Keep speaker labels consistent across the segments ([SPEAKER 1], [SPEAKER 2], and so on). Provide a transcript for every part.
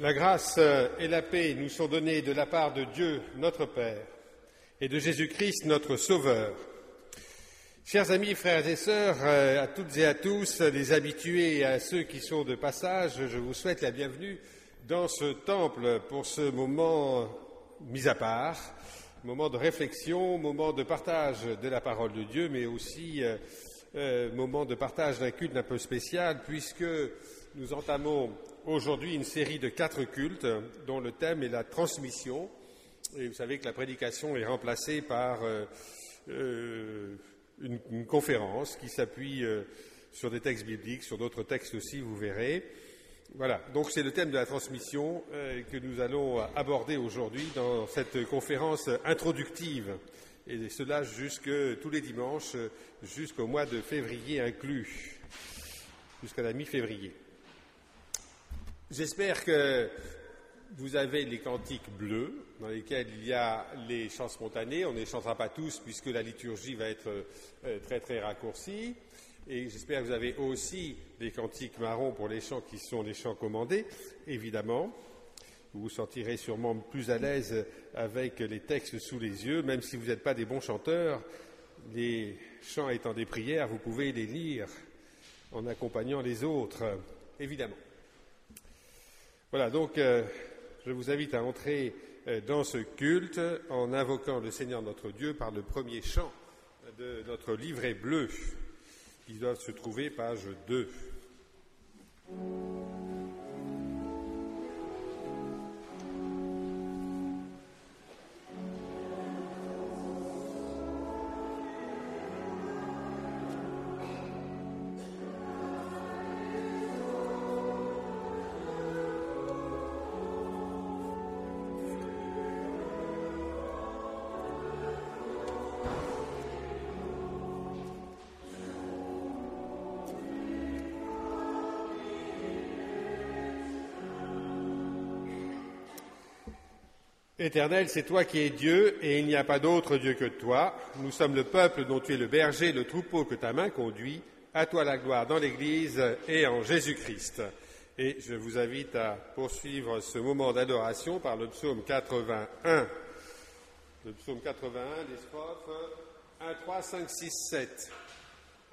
[SPEAKER 1] La grâce et la paix nous sont données de la part de Dieu, notre Père, et de Jésus-Christ, notre Sauveur. Chers amis, frères et sœurs, euh, à toutes et à tous, les habitués et à ceux qui sont de passage, je vous souhaite la bienvenue dans ce temple pour ce moment mis à part, moment de réflexion, moment de partage de la parole de Dieu, mais aussi euh, euh, moment de partage d'un culte un peu spécial, puisque nous entamons aujourd'hui une série de quatre cultes dont le thème est la transmission. Et vous savez que la prédication est remplacée par euh, euh, une, conférence qui s'appuie euh, sur des textes bibliques, sur d'autres textes aussi, vous verrez. Voilà, donc c'est le thème de la transmission que nous allons aborder aujourd'hui dans cette conférence introductive, et cela jusque tous les dimanches jusqu'au mois de février inclus, jusqu'à la mi-février. J'espère que vous avez les cantiques bleus dans lesquels il y a les chants spontanés. On ne les chantera pas tous puisque la liturgie va être euh, très très raccourcie. Et j'espère que vous avez aussi les cantiques marrons pour les chants qui sont les chants commandés, évidemment. Vous vous sentirez sûrement plus à l'aise avec les textes sous les yeux, même si vous n'êtes pas des bons chanteurs. Les chants étant des prières, vous pouvez les lire en accompagnant les autres, évidemment. Voilà, donc euh, je vous invite à entrer euh, dans ce culte en invoquant le Seigneur notre Dieu par le premier chant de notre livret bleu qui doit se trouver page 2. Éternel, c'est toi qui es Dieu, et il n'y a pas d'autre Dieu que toi. Nous sommes le peuple dont tu es le berger, le troupeau que ta main conduit. À toi la gloire dans l'Église et en Jésus-Christ. Et je vous invite à poursuivre ce moment d'adoration par le psaume 81. Le psaume 81, les strophes 1, 3, 5, 6, 7.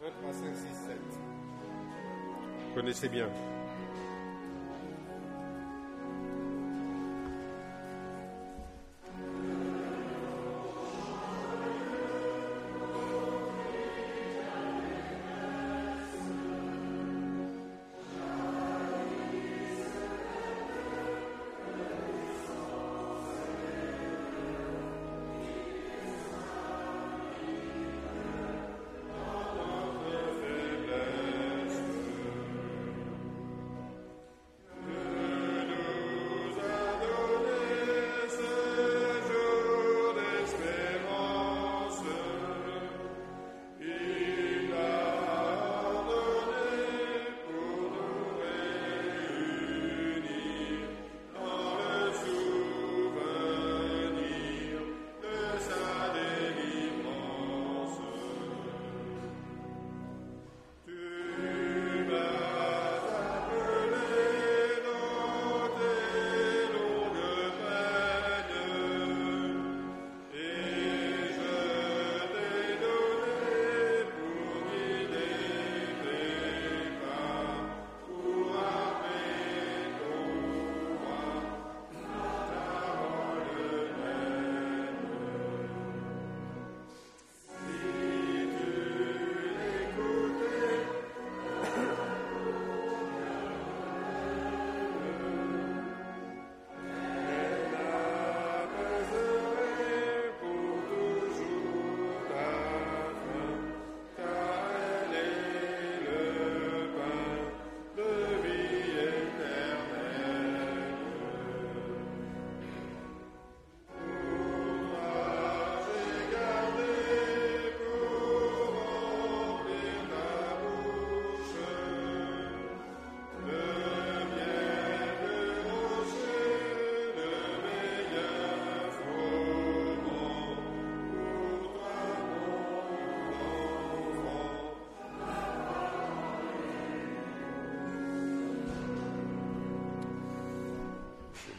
[SPEAKER 1] 1, 3, 5, 6, 7. Vous connaissez bien.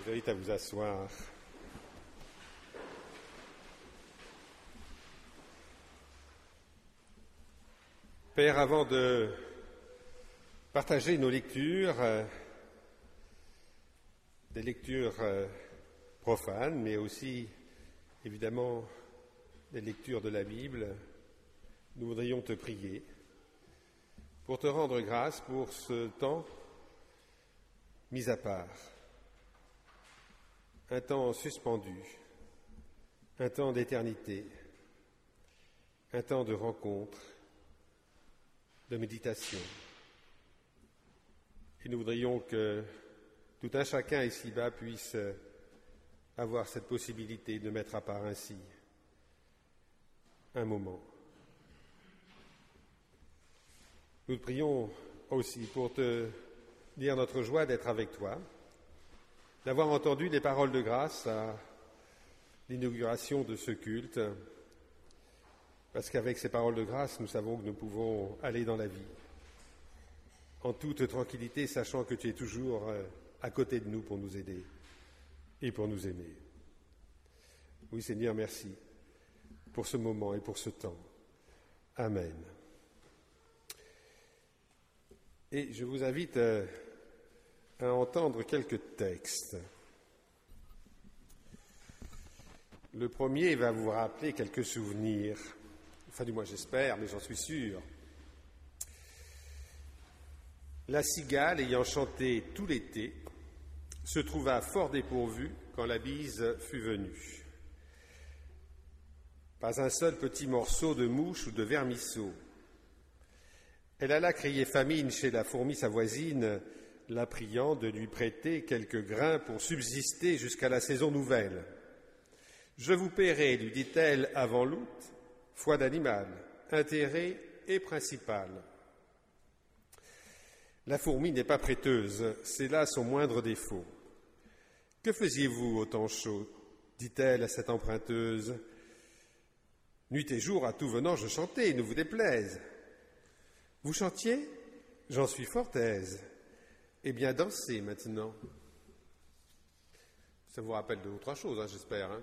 [SPEAKER 1] Vous invite à vous asseoir. Père, avant de partager nos lectures, euh, des lectures euh, profanes, mais aussi évidemment des lectures de la Bible, nous voudrions te prier pour te rendre grâce pour ce temps mis à part, un temps suspendu, un temps d'éternité, un temps de rencontre, de méditation. Et nous voudrions que tout un chacun ici-bas puisse avoir cette possibilité de mettre à part ainsi un moment. Nous prions aussi pour te dire notre joie d'être avec toi, d'avoir entendu les paroles de grâce à l'inauguration de ce culte, parce qu'avec ces paroles de grâce, nous savons que nous pouvons aller dans la vie, en toute tranquillité, sachant que tu es toujours euh, à côté de nous pour nous aider et pour nous aimer. Oui Seigneur, merci pour ce moment et pour ce temps. Amen. Et je vous invite euh, à entendre quelques textes. Le premier va vous rappeler quelques souvenirs, enfin du moins j'espère, mais j'en suis sûr. La cigale, ayant chanté tout l'été, se trouva fort dépourvue quand la bise fut venue. Pas un seul petit morceau de mouche ou de vermisseau. Elle alla crier famine chez la fourmi sa voisine, la priant de lui prêter quelques grains pour subsister jusqu'à la saison nouvelle. Je vous paierai, lui dit-elle avant l'août, foi d'animal, intérêt et principal. La fourmi n'est pas prêteuse, c'est là son moindre défaut. Que faisiez-vous au temps chaud? dit-elle à cette emprunteuse. Nuit et jour, à tout venant, je chantais, ne vous déplaise. Vous chantiez? J'en suis fort aise. Eh bien, dansez maintenant. Ça vous rappelle deux ou trois choses, hein, j'espère. Hein.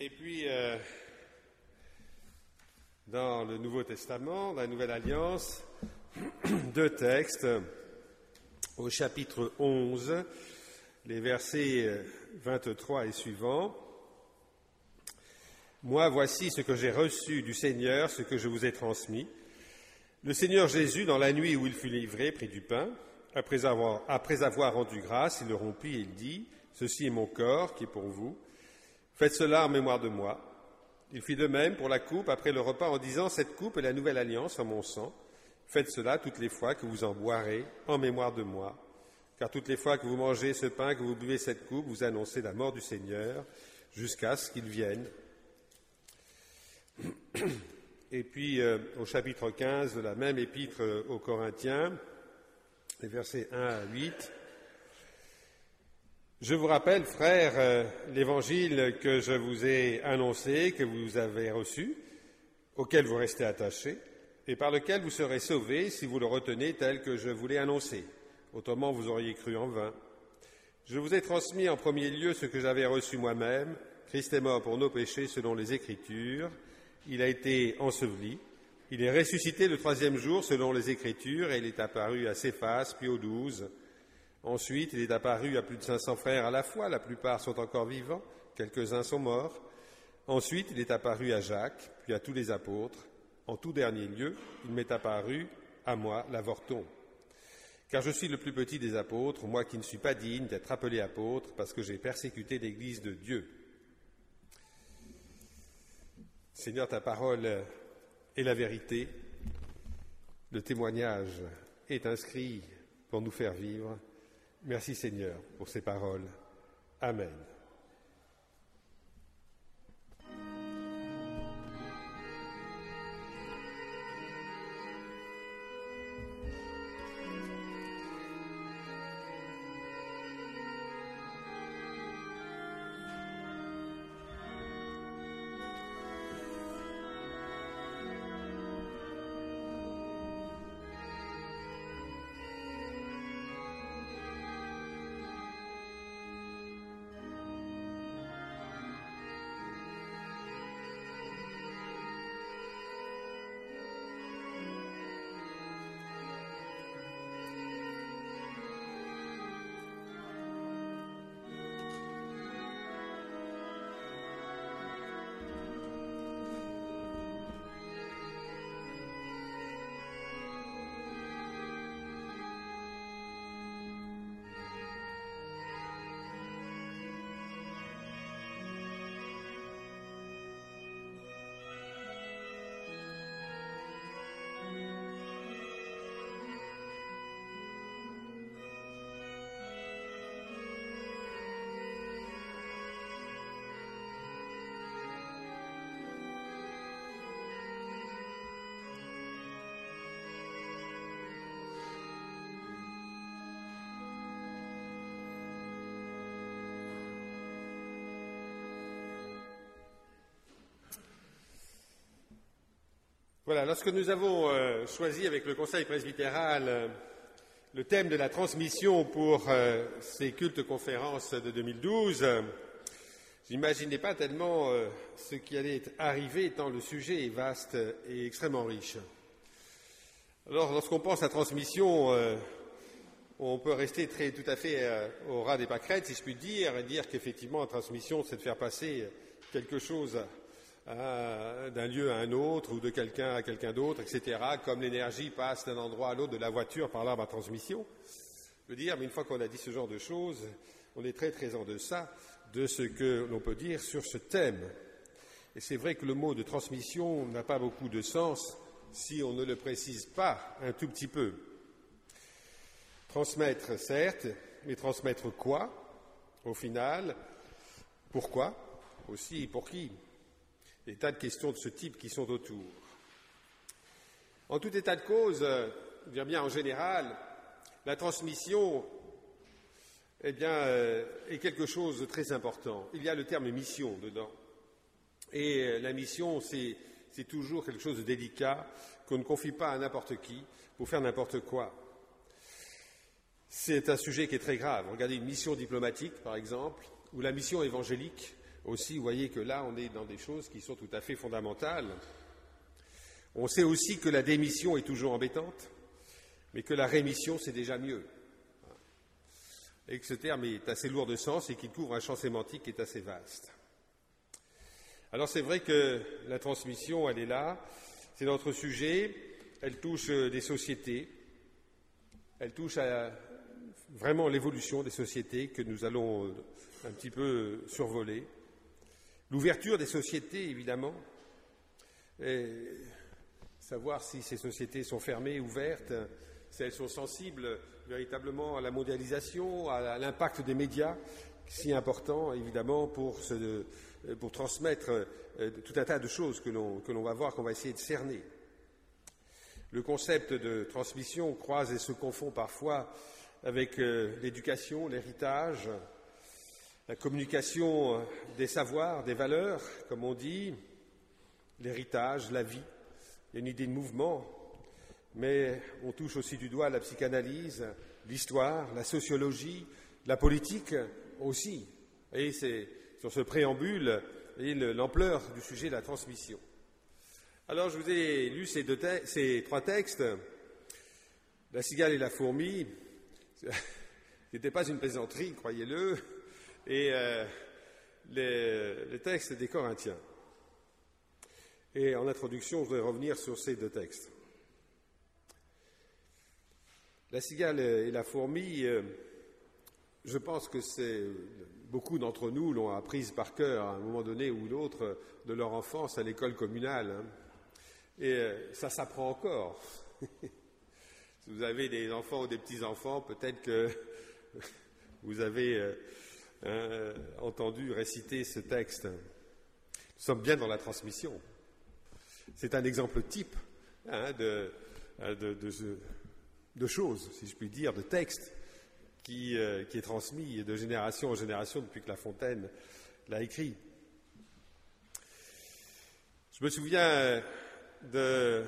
[SPEAKER 1] Et puis, euh, dans le Nouveau Testament, la Nouvelle Alliance, deux textes au chapitre 11, les versets 23 et suivants. Moi, voici ce que j'ai reçu du Seigneur, ce que je vous ai transmis. Le Seigneur Jésus, dans la nuit où il fut livré, prit du pain. Après avoir, après avoir rendu grâce, il le rompit et il dit, Ceci est mon corps qui est pour vous. Faites cela en mémoire de moi. Il fit de même pour la coupe après le repas en disant, Cette coupe est la nouvelle alliance en mon sang. Faites cela toutes les fois que vous en boirez en mémoire de moi. Car toutes les fois que vous mangez ce pain, que vous buvez cette coupe, vous annoncez la mort du Seigneur jusqu'à ce qu'il vienne. Et puis euh, au chapitre 15 de la même épître euh, aux Corinthiens, les versets 1 à 8, je vous rappelle, frères, euh, l'évangile que je vous ai annoncé, que vous avez reçu, auquel vous restez attachés, et par lequel vous serez sauvés si vous le retenez tel que je vous l'ai annoncé. Autrement, vous auriez cru en vain. Je vous ai transmis en premier lieu ce que j'avais reçu moi-même. Christ est mort pour nos péchés selon les Écritures il a été enseveli, il est ressuscité le troisième jour selon les Écritures et il est apparu à Céphas, puis aux douze. Ensuite, il est apparu à plus de 500 frères à la fois, la plupart sont encore vivants, quelques-uns sont morts. Ensuite, il est apparu à Jacques, puis à tous les apôtres. En tout dernier lieu, il m'est apparu à moi, l'avorton. Car je suis le plus petit des apôtres, moi qui ne suis pas digne d'être appelé apôtre, parce que j'ai persécuté l'Église de Dieu. Seigneur, ta parole est la vérité. Le témoignage est inscrit pour nous faire vivre. Merci Seigneur pour ces paroles. Amen. Lorsque nous avons euh, choisi avec le Conseil presbytéral euh, le thème de la transmission pour euh, ces cultes conférences de 2012, j'imaginais pas tellement ce qui allait arriver tant le sujet est vaste et extrêmement riche. Lorsqu'on pense à transmission, on peut rester tout à fait au ras des pâquerettes, si je puis dire, et dire qu'effectivement, la transmission, c'est de faire passer quelque chose d'un lieu à un autre ou de quelqu'un à quelqu'un d'autre, etc., comme l'énergie passe d'un endroit à l'autre de la voiture par l'arbre à transmission. Je veux dire, mais une fois qu'on a dit ce genre de choses, on est très très en deçà de ce que l'on peut dire sur ce thème. Et c'est vrai que le mot de transmission n'a pas beaucoup de sens si on ne le précise pas un tout petit peu. Transmettre, certes, mais transmettre quoi Au final, pourquoi? Aussi, pour qui? Des tas de questions de ce type qui sont autour. En tout état de cause, euh, bien, en général, la transmission eh bien, euh, est quelque chose de très important. Il y a le terme mission dedans. Et euh, la mission, c'est, c'est toujours quelque chose de délicat qu'on ne confie pas à n'importe qui pour faire n'importe quoi. C'est un sujet qui est très grave. Regardez une mission diplomatique, par exemple, ou la mission évangélique aussi, vous voyez que là, on est dans des choses qui sont tout à fait fondamentales. On sait aussi que la démission est toujours embêtante, mais que la rémission, c'est déjà mieux. Et que ce terme est assez lourd de sens et qu'il couvre un champ sémantique qui est assez vaste. Alors c'est vrai que la transmission, elle est là, c'est notre sujet, elle touche des sociétés, elle touche à vraiment l'évolution des sociétés que nous allons un petit peu survoler. L'ouverture des sociétés, évidemment, et savoir si ces sociétés sont fermées, ouvertes, si elles sont sensibles véritablement à la mondialisation, à l'impact des médias, si important, évidemment, pour, pour transmettre euh, tout un tas de choses que l'on va voir, qu'on va essayer de cerner. Le concept de transmission croise et se confond parfois avec euh, l'éducation, l'héritage, la communication euh, des savoirs, des valeurs, comme on dit, l'héritage, la vie. Une idée de mouvement, mais on touche aussi du doigt la psychanalyse, l'histoire, la sociologie, la politique aussi. Et c'est sur ce préambule et l'ampleur du sujet de la transmission. Alors je vous ai lu ces, ces trois textes, La cigale et la fourmi, ce n'était pas une plaisanterie, croyez-le, et euh, les, textes des Corinthiens. Et en introduction, je voudrais revenir sur ces deux textes. La cigale et la fourmi, euh, je pense que c'est beaucoup d'entre nous l'ont apprise par cœur à un moment donné ou l'autre de leur enfance à l'école communale. Hein. Et euh, ça s'apprend encore. si vous avez des enfants ou des petits-enfants, peut-être que vous avez euh, entendu réciter ce texte. Nous sommes bien dans la transmission. C'est un exemple type hein, de, de, de, choses, si je puis dire, de texte qui, euh, qui est transmis de génération en génération depuis que La Fontaine l'a écrit. Je me souviens de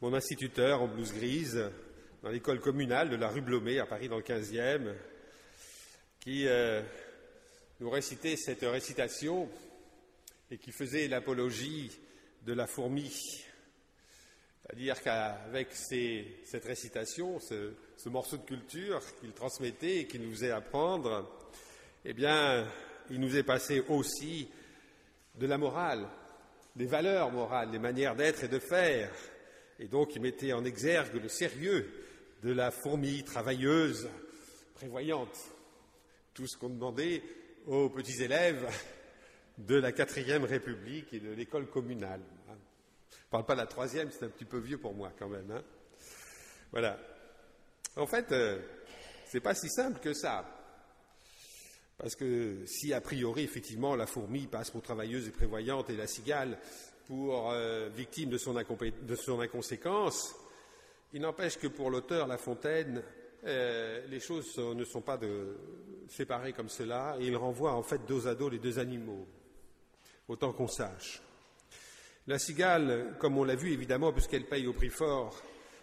[SPEAKER 1] mon instituteur en blouse grise dans l'école communale de la rue Blomet à Paris dans le 15e, qui euh, nous récitait cette récitation et qui faisait l'apologie de la fourmi. C'est-à-dire qu'avec cette récitation, ce, morceau de culture qu'il transmettait et qu'il nous faisait apprendre, eh bien, il nous est passé aussi de la morale, des valeurs morales, des manières d'être et de faire. Et donc, il mettait en exergue le sérieux de la fourmi travailleuse, prévoyante tout ce qu'on demandait aux petits élèves de la quatrième République et de l'école communale. Je ne parle pas de la troisième, c'est un petit peu vieux pour moi quand même. Hein. voilà. En fait, euh, ce n'est pas si simple que ça. Parce que si a priori, effectivement, la fourmi passe pour travailleuse et prévoyante et la cigale pour euh, victime de son, de son inconséquence, il n'empêche que pour l'auteur La Fontaine, euh, les choses ne sont pas séparées comme cela, et il renvoie en fait dos à dos les deux animaux, autant qu'on sache. La cigale, comme on l'a vu évidemment, puisqu'elle paye au prix fort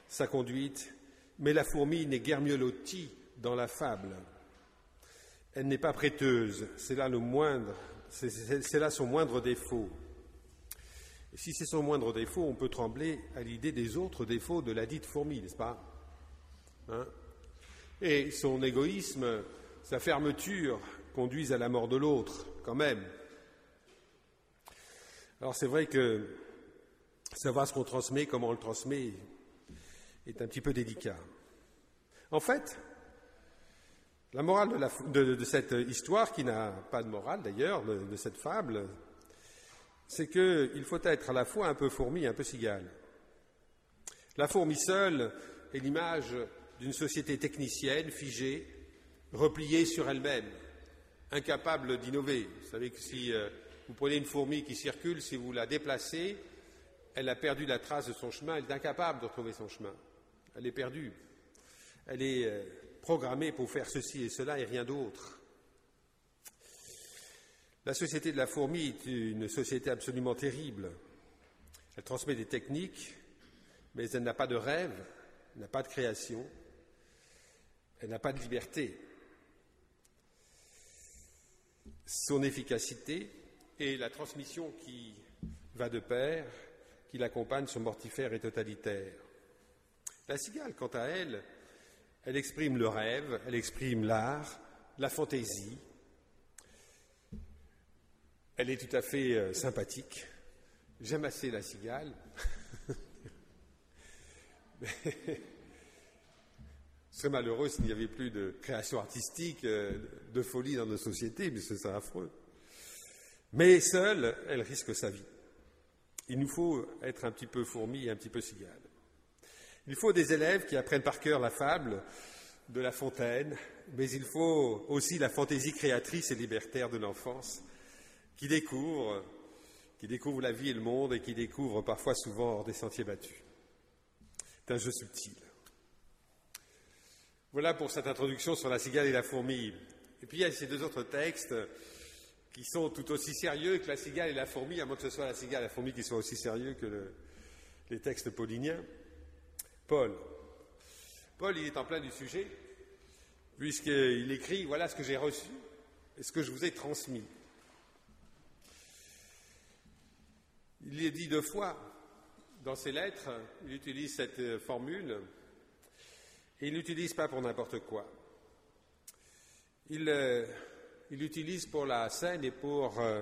[SPEAKER 1] sa conduite, mais la fourmi n'est guère mieux lotie dans la fable. Elle n'est pas prêteuse, c'est là le moindre, c'est là son moindre défaut. Si c'est son moindre défaut, on peut trembler à l'idée des autres défauts de la dite fourmi, n'est-ce pas? Hein? Et son égoïsme, sa fermeture conduisent à la mort de l'autre, quand même. Alors c'est vrai que savoir ce qu'on transmet, comment on le transmet, est un petit peu délicat. En fait, la morale de, cette histoire, qui n'a pas de morale d'ailleurs, de, cette fable, c'est qu'il faut être à la fois un peu fourmi et un peu cigale. La fourmi seule est l'image d'une société technicienne, figée, repliée sur elle-même, incapable d'innover. Vous savez que si euh, vous prenez une fourmi qui circule, si vous la déplacez, elle a perdu la trace de son chemin, elle est incapable de retrouver son chemin. Elle est perdue. Elle est euh, programmée pour faire ceci et cela et rien d'autre. La société de la fourmi est une société absolument terrible. Elle transmet des techniques, mais elle n'a pas de rêve, elle n'a pas de création, elle n'a pas de liberté. Son efficacité, et la transmission qui va de pair, qui l'accompagne, sont mortifères et totalitaires. La cigale, quant à elle, elle exprime le rêve, elle exprime l'art, la fantaisie. Elle est tout à fait euh, sympathique. J'aime assez la cigale. Ce serait malheureux s'il n'y avait plus de création artistique, euh, de folie dans nos sociétés, mais ce serait affreux. Mais seule, elle risque sa vie. Il nous faut être un petit peu fourmi et un petit peu cigale. Il faut des élèves qui apprennent par cœur la fable de La Fontaine, mais il faut aussi la fantaisie créatrice et libertaire de l'enfance, qui découvre, qui découvre la vie et le monde et qui découvre parfois souvent hors des sentiers battus. C'est un jeu subtil. Voilà pour cette introduction sur la cigale et la fourmi. Et puis il y a ces deux autres textes qui sont tout aussi sérieux que la cigale et la fourmi, à moins que ce soit la cigale et la fourmi qui soient aussi sérieux que les textes pauliniens. Paul. Paul, il est en plein du sujet, puisqu'il écrit Voilà ce que j'ai reçu et ce que je vous ai transmis. Il est dit deux fois dans ses lettres, il utilise cette formule, et il l'utilise pas pour n'importe quoi. Il, euh, il l'utilise pour la scène et pour euh,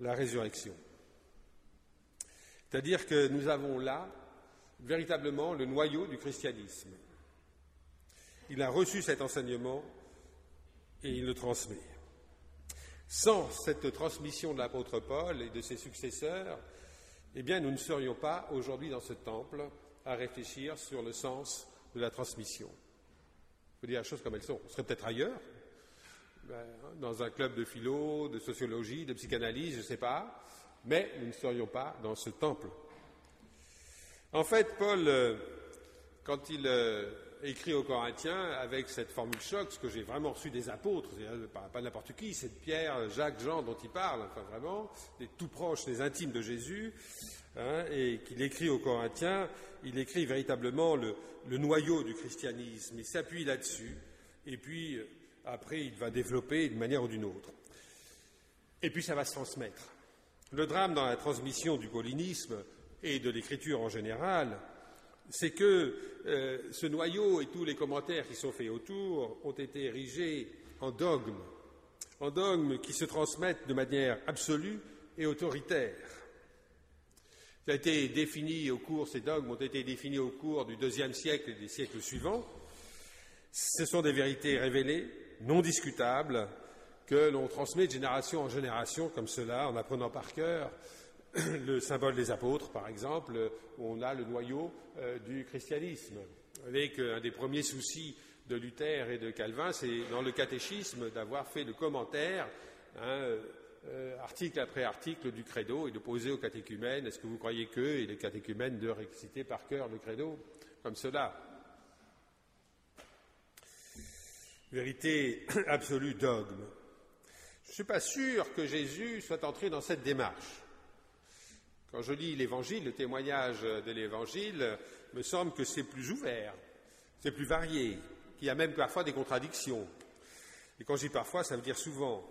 [SPEAKER 1] la résurrection. C'est-à-dire que nous avons là véritablement le noyau du christianisme. Il a reçu cet enseignement et il le transmet. Sans cette transmission de l'apôtre Paul et de ses successeurs, eh bien, nous ne serions pas aujourd'hui dans ce temple à réfléchir sur le sens de la transmission. Il faut dire les choses comme elles sont. On serait peut-être ailleurs, ben, dans un club de philo, de sociologie, de psychanalyse, je ne sais pas, mais nous ne serions pas dans ce temple en fait, Paul, euh, quand il euh, écrit aux Corinthiens avec cette formule choc, ce que j'ai vraiment reçu des apôtres, pas, n'importe qui, c'est Pierre, Jacques, Jean dont il parle, enfin vraiment, des tout proches, des intimes de Jésus, hein, et qu'il écrit aux Corinthiens, il écrit véritablement le, noyau du christianisme, il s'appuie là-dessus, et puis euh, après il va développer d'une manière ou d'une autre. Et puis ça va se transmettre. Le drame dans la transmission du paulinisme, et de l'écriture en général, c'est que euh, ce noyau et tous les commentaires qui sont faits autour ont été érigés en dogmes, en dogmes qui se transmettent de manière absolue et autoritaire. A été défini au cours, ces dogmes ont été définis au cours du deuxième siècle et des siècles suivants. Ce sont des vérités révélées, non discutables, que l'on transmet de génération en génération comme cela, en apprenant par cœur le symbole des apôtres, par exemple, où on a le noyau euh, du christianisme. Avec un des premiers soucis de Luther et de Calvin, c'est dans le catéchisme d'avoir fait le commentaire, hein, euh, article après article du credo, et de poser au catéchumène est-ce que vous croyez que Et le catéchumène de réciter par cœur le credo, comme cela? Vérité absolue dogme. Je ne suis pas sûr que Jésus soit entré dans cette démarche. Quand je lis l'Évangile, le témoignage de l'Évangile, me semble que c'est plus ouvert, c'est plus varié, qu'il y a même parfois des contradictions. Et quand je dis parfois, ça veut dire souvent.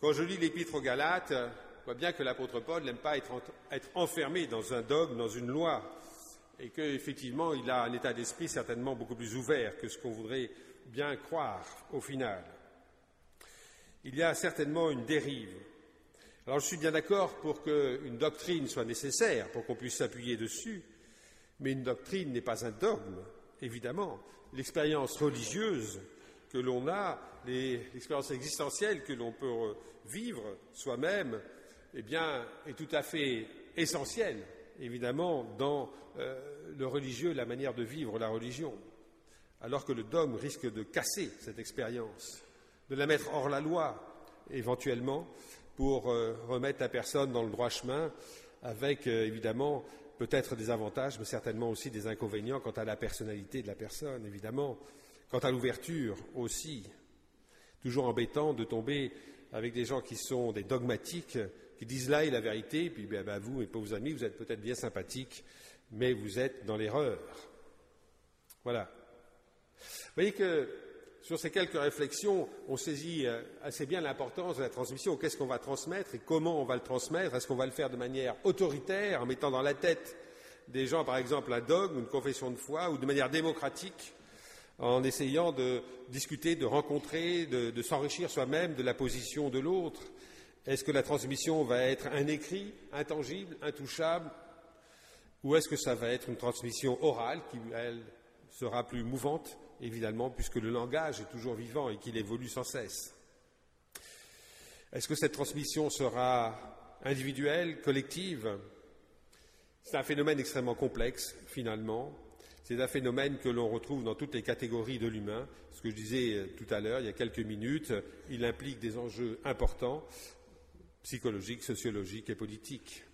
[SPEAKER 1] Quand je lis l'Épître aux Galates, je vois bien que l'apôtre Paul n'aime pas être, être enfermé dans un dogme, dans une loi, et qu'effectivement, il a un état d'esprit certainement beaucoup plus ouvert que ce qu'on voudrait bien croire au final. Il y a certainement une dérive. Alors je suis bien d'accord pour qu'une doctrine soit nécessaire, pour qu'on puisse s'appuyer dessus, mais une doctrine n'est pas un dogme, évidemment. L'expérience religieuse que l'on a, l'expérience existentielle que l'on peut vivre soi-même, eh est tout à fait essentielle, évidemment, dans euh, le religieux, la manière de vivre la religion, alors que le dogme risque de casser cette expérience, de la mettre hors la loi, éventuellement, pour euh, remettre la personne dans le droit chemin, avec euh, évidemment peut-être des avantages, mais certainement aussi des inconvénients quant à la personnalité de la personne, évidemment, quant à l'ouverture aussi. Toujours embêtant de tomber avec des gens qui sont des dogmatiques, qui disent là est la vérité, puis ben, ben, vous, mes pauvres amis, vous êtes peut-être bien sympathiques, mais vous êtes dans l'erreur. Voilà. Vous voyez que sur ces quelques réflexions, on saisit euh, assez bien l'importance de la transmission. Qu'est-ce qu'on va transmettre et comment on va le transmettre? Est-ce qu'on va le faire de manière autoritaire, en mettant dans la tête des gens, par exemple, un dogme, une confession de foi, ou de manière démocratique, en essayant de discuter, de rencontrer, de, s'enrichir soi-même de la position de l'autre. Est-ce que la transmission va être un écrit intangible, intouchable, ou est-ce que ça va être une transmission orale qui, elle, sera plus mouvante, évidemment, puisque le langage est toujours vivant et qu'il évolue sans cesse? Est-ce que cette transmission sera individuelle, collective? C'est un phénomène extrêmement complexe, finalement. C'est un phénomène que l'on retrouve dans toutes les catégories de l'humain. Ce que je disais euh, tout à l'heure, il y a quelques minutes, il implique des enjeux importants, psychologiques, sociologiques et politiques.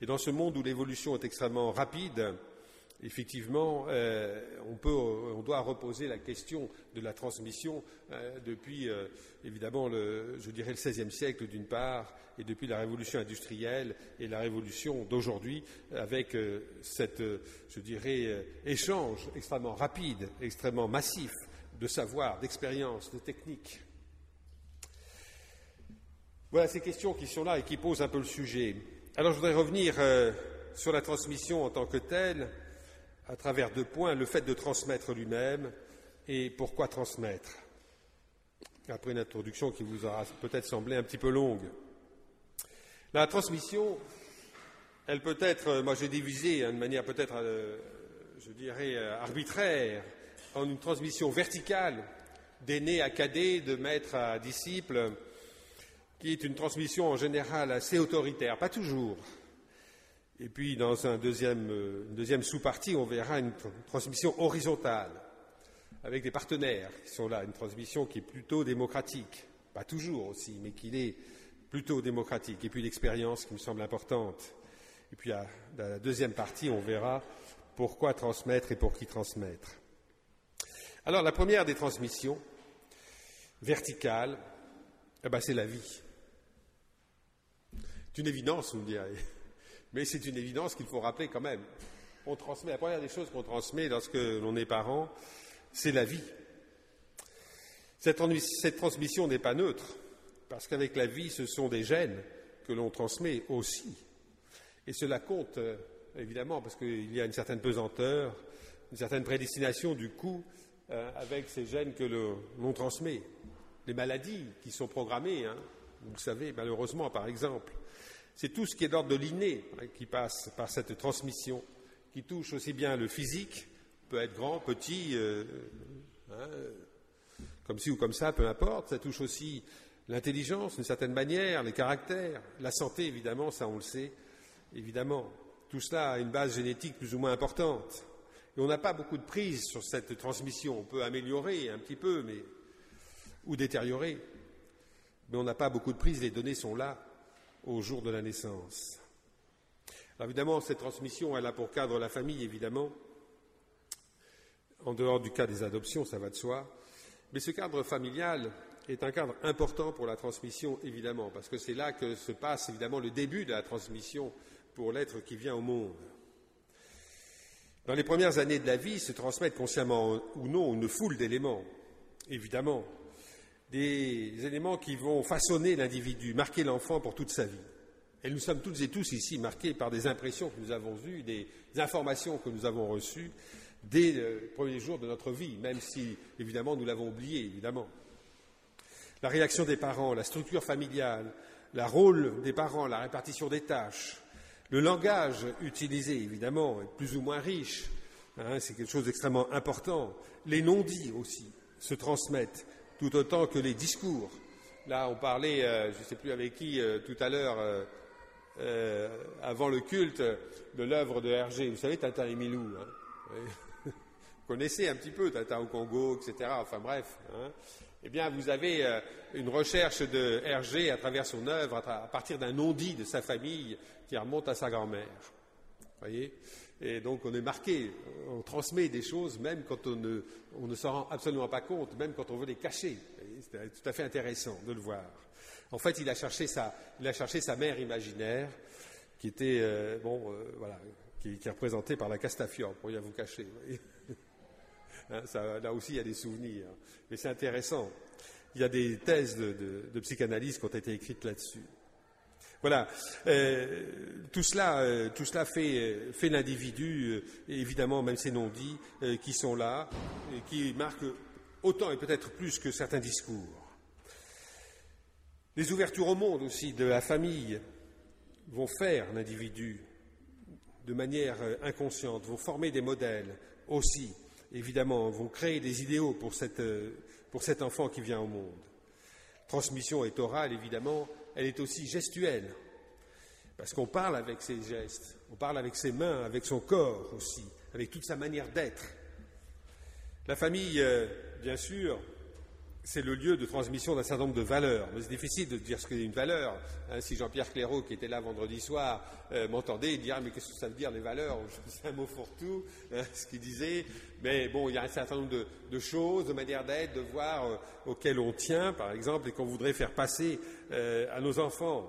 [SPEAKER 1] Et dans ce monde où l'évolution est extrêmement rapide, effectivement, euh, on, peut, on, doit reposer la question de la transmission euh, depuis, euh, évidemment, le, je dirais le XVIe siècle d'une part, et depuis la révolution industrielle et la révolution d'aujourd'hui, avec cet, je dirais, échange extrêmement rapide, extrêmement massif de savoir, d'expérience, de technique. Voilà ces questions qui sont là et qui posent un peu le sujet. Alors je voudrais revenir euh, sur la transmission en tant que telle, à travers deux points, le fait de transmettre lui-même et pourquoi transmettre. Après une introduction qui vous aura peut-être semblé un petit peu longue. La transmission, elle peut être, euh, moi j'ai divisé hein, de manière peut-être, euh, je dirais, arbitraire, en une transmission verticale, d'aîné à cadet, de maître à disciple, qui est une transmission en général assez autoritaire, pas toujours. Et puis, dans un deuxième, euh, une deuxième sous-partie, on verra une transmission horizontale, avec des partenaires qui sont là, une transmission qui est plutôt démocratique, pas toujours aussi, mais qui est plutôt démocratique. Et puis l'expérience qui me semble importante. Et puis, à la deuxième partie, on verra pourquoi transmettre et pour qui transmettre. Alors, la première des transmissions, verticale, eh ben, c'est la vie. C'est une évidence, vous me direz. Mais c'est une évidence qu'il faut rappeler quand même. On transmet, la première des choses qu'on transmet lorsque l'on est parent, c'est la vie. Cette, transmission n'est pas neutre, parce qu'avec la vie, ce sont des gènes que l'on transmet aussi. Et cela compte, euh, évidemment, parce qu'il y a une certaine pesanteur, une certaine prédestination du coup euh, avec ces gènes que l'on transmet. Les maladies qui sont programmées, hein, vous le savez, malheureusement, par exemple, c'est tout ce qui est d'ordre de l'inné hein, qui passe par cette transmission, qui touche aussi bien le physique, peut être grand, petit, euh, hein, comme ci ou comme ça, peu importe. Ça touche aussi l'intelligence, d'une certaine manière, les caractères, la santé, évidemment, ça on le sait, évidemment. Tout cela a une base génétique plus ou moins importante. Et on n'a pas beaucoup de prise sur cette transmission. On peut améliorer un petit peu, ou détériorer, mais on n'a pas beaucoup de prise. Les données sont là au jour de la naissance. Alors évidemment, cette transmission, elle a pour cadre la famille, évidemment, en dehors du cas des adoptions, ça va de soi. Mais ce cadre familial, est un cadre important pour la transmission, évidemment, parce que c'est là que se passe évidemment le début de la transmission pour l'être qui vient au monde. Dans les premières années de la vie se transmettent consciemment ou non une foule d'éléments, évidemment, des éléments qui vont façonner l'individu, marquer l'enfant pour toute sa vie. Et nous sommes toutes et tous ici marqués par des impressions que nous avons eues, des informations que nous avons reçues dès le premier jour de notre vie, même si, évidemment, nous l'avons oublié. La réaction des parents, la structure familiale, le rôle des parents, la répartition des tâches, le langage utilisé, évidemment, est plus ou moins riche, hein, c'est quelque chose d'extrêmement important. Les non-dits aussi se transmettent tout autant que les discours. Là, on parlait, euh, je ne sais plus avec qui, euh, tout à l'heure, euh, avant le culte, de l'œuvre de Hergé. Vous savez, Tata et Milou. Hein vous connaissez un petit peu Tata au Congo, etc. Enfin bref. Hein eh bien, vous avez une recherche de Hergé à travers son œuvre, à, partir d'un non-dit de sa famille qui remonte à sa grand-mère. Voyez? Et donc, on est marqué, on transmet des choses même quand on ne, on ne s'en rend absolument pas compte, même quand on veut les cacher. C'est tout à fait intéressant de le voir. En fait, il a cherché sa, il a cherché sa mère imaginaire, qui était, euh, bon, euh, voilà, qui, est représentée par la Castafiore, pour rien vous cacher. hein, là aussi, il y a des souvenirs. Mais c'est intéressant. Il y a des thèses de psychanalyse qui ont été écrites là-dessus. Voilà, euh, tout cela, euh, tout cela fait, fait l'individu, euh, évidemment, même ces non-dits euh, qui sont là, qui marquent autant et peut-être plus que certains discours. Les ouvertures au monde aussi de la famille vont faire l'individu de manière inconsciente, vont former des modèles aussi, évidemment, vont créer des idéaux pour, pour cet enfant qui vient au monde. Transmission est orale, évidemment, elle est aussi gestuelle, parce qu'on parle avec ses gestes, on parle avec ses mains, avec son corps aussi, avec toute sa manière d'être. La famille, euh, bien sûr, c'est le lieu de transmission d'un certain nombre de valeurs. Mais c'est difficile de dire ce qu'est une valeur. Hein, si Jean-Pierre Clairaut, qui était là vendredi soir, euh, m'entendait, il dirait Mais qu'est-ce que ça veut dire les valeurs? C'est un mot fourre-tout, hein, ce qu'il disait. Mais bon, il y a un certain nombre de, choses, de manières d'être, de voir euh, auxquelles on tient, par exemple, et qu'on voudrait faire passer euh, à nos enfants.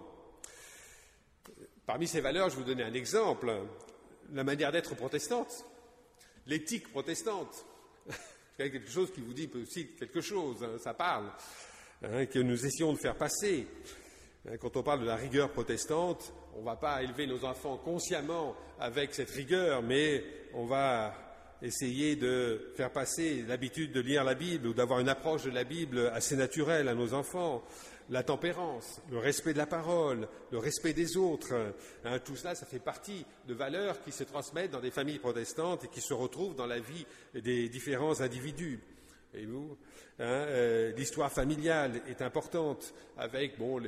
[SPEAKER 1] Parmi ces valeurs, je vous donner un exemple la manière d'être protestante, l'éthique protestante quelque chose qui vous dit aussi quelque chose, hein, ça parle, hein, que nous essayons de faire passer. Hein, quand on parle de la rigueur protestante, on ne va pas élever nos enfants consciemment avec cette rigueur, mais on va essayer de faire passer l'habitude de lire la Bible ou d'avoir une approche de la Bible assez naturelle à nos enfants la tempérance, le respect de la parole, le respect des autres. Hein, tout cela, fait partie de valeurs qui se transmettent dans des familles protestantes et qui se retrouvent dans la vie des différents individus. Et vous, hein, euh, l'histoire familiale est importante avec bon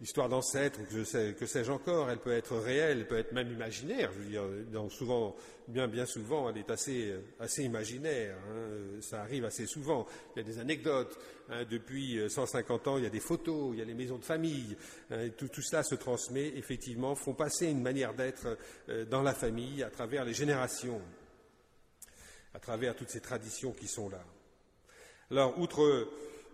[SPEAKER 1] l'histoire d'ancêtres que, sais, que sais-je encore. Elle peut être réelle, elle peut être même imaginaire. Je veux dire, souvent, bien souvent, elle est assez assez imaginaire. Hein, ça arrive assez souvent. Il y a des anecdotes. Hein, depuis 150 ans, il y a des photos, il y a les maisons de famille. Hein, tout, cela se transmet effectivement, font passer une manière d'être euh, dans la famille à travers les générations, à travers toutes ces traditions qui sont là. Alors, outre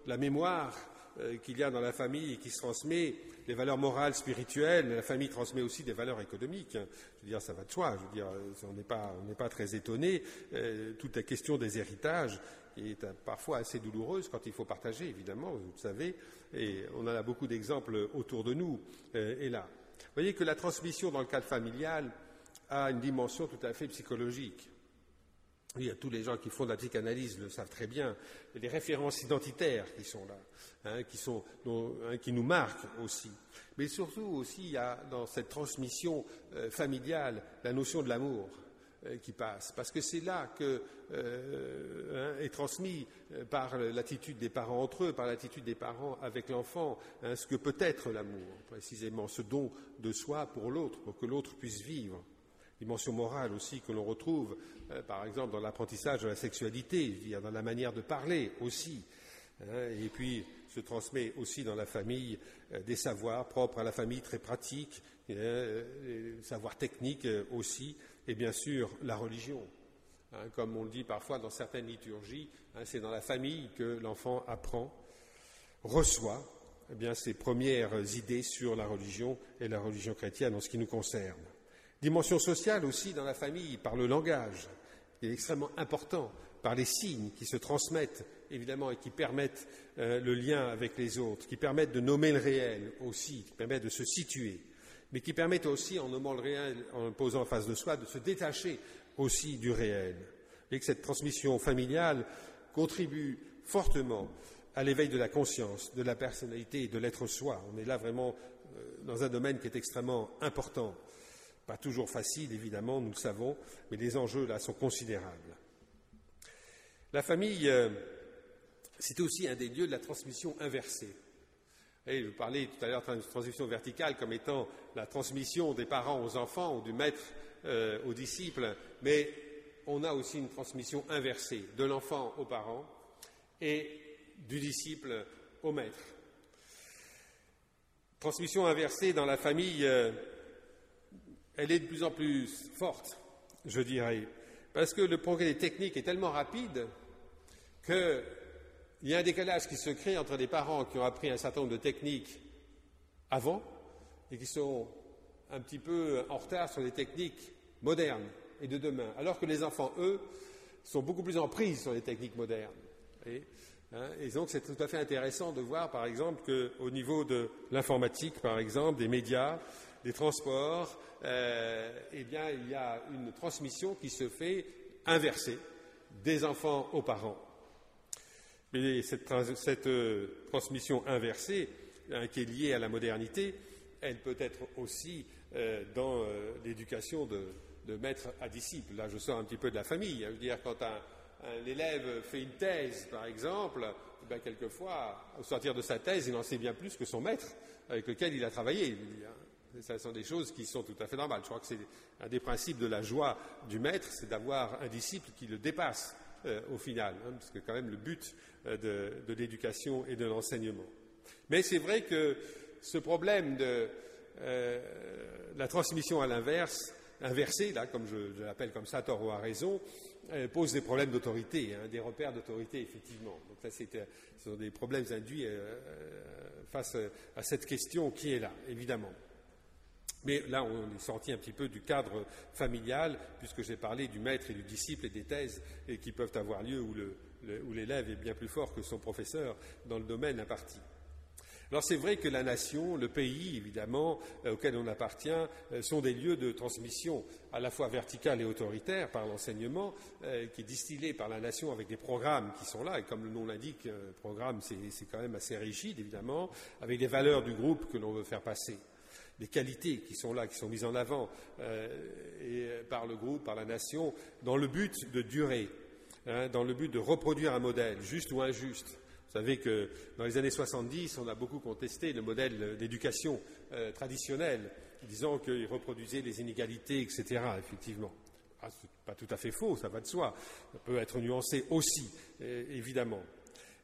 [SPEAKER 1] la mémoire euh, qu'il y a dans la famille et qui se transmet, les valeurs morales, spirituelles, la famille transmet aussi des valeurs économiques. Je veux dire, ça va de soi. Je veux dire, on n'est pas, pas, très étonné. Euh, toute la question des héritages est parfois assez douloureuse quand il faut partager, évidemment, vous le savez, et on en a beaucoup d'exemples autour de nous euh, et là. Vous voyez que la transmission dans le cadre familial a une dimension tout à fait psychologique. A tous les gens qui font de la psychanalyse le savent très bien. Des références identitaires qui sont là, hein, hein, qui, nous marquent aussi. Mais surtout aussi, il y a dans cette transmission euh, familiale la notion de l'amour euh, qui passe, parce que c'est là que euh, hein, est transmis par l'attitude des parents entre eux, par l'attitude des parents avec l'enfant, ce que peut être l'amour, précisément, ce don de soi pour l'autre, pour que l'autre puisse vivre dimension morale aussi que l'on retrouve, euh, par exemple, dans l'apprentissage de la sexualité, dans la manière de parler aussi. Hein, et puis se transmet aussi dans la famille euh, des savoirs propres à la famille, très pratiques, euh, des savoirs techniques aussi, et bien sûr la religion. Hein, comme on le dit parfois dans certaines liturgies, hein, c'est dans la famille que l'enfant apprend. reçoit eh ses premières idées sur la religion et la religion chrétienne en ce qui nous concerne. Dimension sociale aussi dans la famille, par le langage, qui est extrêmement important, par les signes qui se transmettent évidemment et qui permettent euh, le lien avec les autres, qui permettent de nommer le réel aussi, qui permettent de se situer, mais qui permettent aussi, en nommant le réel, en le posant en face de soi, de se détacher aussi du réel. Et que cette transmission familiale contribue fortement à l'éveil de la conscience, de la personnalité et de l'être soi. On est là vraiment euh, dans un domaine qui est extrêmement important. Pas toujours facile, évidemment, nous le savons, mais les enjeux là sont considérables. La famille, euh, c'est aussi un des lieux de la transmission inversée. Et je parlais tout à l'heure de transmission verticale comme étant la transmission des parents aux enfants ou du maître euh, aux disciples, mais on a aussi une transmission inversée de l'enfant aux parents et du disciple au maître. Transmission inversée dans la famille, euh, elle est de plus en plus forte, je dirais, parce que le progrès des techniques est tellement rapide qu'il y a un décalage qui se crée entre des parents qui ont appris un certain nombre de techniques avant et qui sont un petit peu en retard sur les techniques modernes et de demain, alors que les enfants, eux, sont beaucoup plus en prise sur les techniques modernes. Hein, et donc c'est tout à fait intéressant de voir, par exemple, qu'au niveau de l'informatique, par exemple, des médias, des transports, euh, eh bien, il y a une transmission qui se fait inversée des enfants aux parents. Mais cette, euh, transmission inversée, hein, qui est liée à la modernité, elle peut être aussi euh, dans l'éducation de, maître à disciple. Là, je sors un petit peu de la famille. Hein. je veux dire, quand un, l'élève fait une thèse, par exemple, eh quelquefois, au sortir de sa thèse, il en sait bien plus que son maître avec lequel il a travaillé. Ce sont des choses qui sont tout à fait normales. Je crois que c'est un des principes de la joie du maître, c'est d'avoir un disciple qui le dépasse euh, au final, hein, parce que quand même le but euh, de, l'éducation et de l'enseignement. Mais c'est vrai que ce problème de euh, la transmission à l'inverse, inversée, là, comme je, l'appelle comme ça, tort ou à raison, pose des problèmes d'autorité, hein, des repères d'autorité, effectivement. Donc ça, c'est, ce sont des problèmes induits face à cette question qui est là, évidemment. Mais là, on est sorti un petit peu du cadre familial, puisque j'ai parlé du maître et du disciple et des thèses qui peuvent avoir lieu où, l'élève est bien plus fort que son professeur dans le domaine imparti. Alors c'est vrai que la nation, le pays évidemment euh, auquel on appartient, euh, sont des lieux de transmission à la fois verticale et autoritaire par l'enseignement, euh, qui est distillé par la nation avec des programmes qui sont là, et comme le nom l'indique, programme c'est quand même assez rigide évidemment, avec des valeurs du groupe que l'on veut faire passer des qualités qui sont là, qui sont mises en avant euh, par le groupe, par la nation, dans le but de durer, hein, dans le but de reproduire un modèle, juste ou injuste. Vous savez que dans les années 70, on a beaucoup contesté le modèle d'éducation euh, traditionnel, disant qu'il reproduisait les inégalités, etc., effectivement. Ah, Ce n'est pas tout à fait faux, ça va de soi. Ça peut être nuancé aussi, euh, évidemment.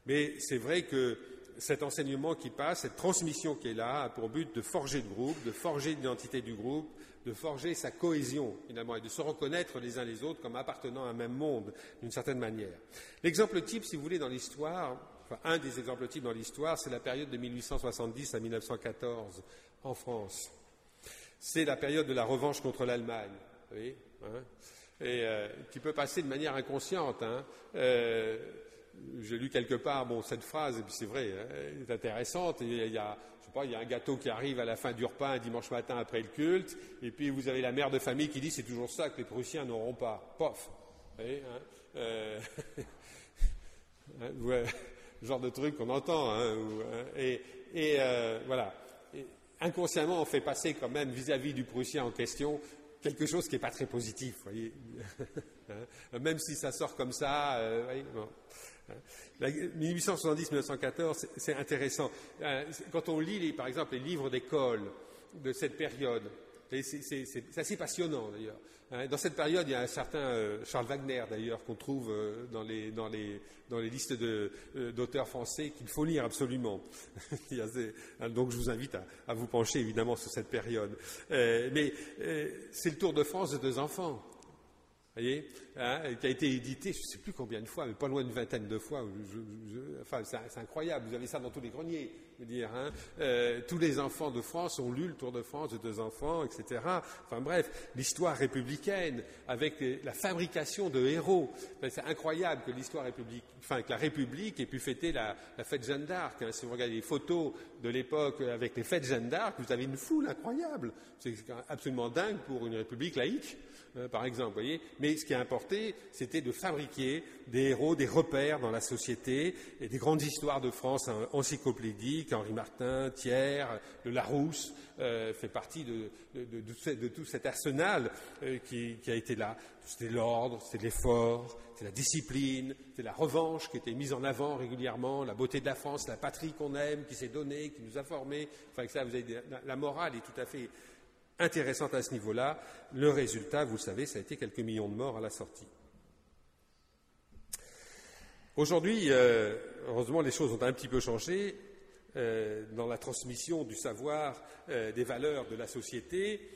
[SPEAKER 1] Mais c'est vrai que cet enseignement qui passe, cette transmission qui est là, a pour but de forger le groupe, de forger l'identité du groupe, de forger sa cohésion, finalement, et de se reconnaître les uns les autres comme appartenant à un même monde, d'une certaine manière. L'exemple type, si vous voulez, dans l'histoire, enfin, un des exemples types dans l'histoire, c'est la période de 1870 à 1914 en France. C'est la période de la revanche contre l'Allemagne, vous voyez, hein, et euh, qui peut passer de manière inconsciente. Hein, euh, j'ai lu quelque part bon, cette phrase, et puis c'est vrai, hein, elle est intéressante. il y a, je sais pas, il y a un gâteau qui arrive à la fin du repas un dimanche matin après le culte, et puis vous avez la mère de famille qui dit c'est toujours ça que les Prussiens n'auront pas. Pof. Vous voyez, hein, euh, hein, genre de truc qu'on entend. Hein, et, et euh, voilà. inconsciemment, on fait passer quand même vis-à-vis du Prussien en question quelque chose qui n'est pas très positif, voyez. Même si ça sort comme ça, euh, voyez. 1870-1914, c'est intéressant. Euh, quand on lit, par exemple, les livres d'école de cette période, c'est assez passionnant d'ailleurs. Hein. Dans cette période, il y a un certain euh, Charles Wagner d'ailleurs qu'on trouve euh, dans, les, listes d'auteurs français qu'il faut lire absolument. Hein, donc je vous invite à, à, vous pencher évidemment sur cette période. mais c'est le Tour de France de deux enfants. Voyez, hein, qui a été édité, je ne sais plus combien de fois, mais pas loin d'une vingtaine de fois. enfin, c'est incroyable. Vous avez ça dans tous les greniers. Hein. euh, tous les enfants de France ont lu le Tour de France de deux enfants, etc. Enfin bref, l'histoire républicaine avec la fabrication de héros. c'est incroyable que l'histoire république, enfin que la République ait pu fêter la, fête Jeanne d'Arc. Hein. Si vous regardez les photos de l'époque avec les fêtes Jeanne d'Arc, vous avez une foule incroyable. C'est absolument dingue pour une République laïque. Euh, par exemple. Voyez Mais ce qui a importé, c'était de fabriquer des héros, des repères dans la société, et des grandes histoires de France encyclopédiques, Henri Martin, Thiers, le Larousse, euh, fait partie de, tout cet arsenal euh, qui, a été là. C'était l'ordre, c'était l'effort, c'était la discipline, c'était la revanche qui était mise en avant régulièrement, la beauté de la France, la patrie qu'on aime, qui s'est donnée, qui nous a formés. Enfin, ça, vous avez, la morale est tout à fait intéressante à ce niveau-là. Le résultat, vous le savez, ça a été quelques millions de morts à la sortie. Aujourd'hui, euh, heureusement, les choses ont un petit peu changé euh, dans la transmission du savoir, euh, des valeurs de la société.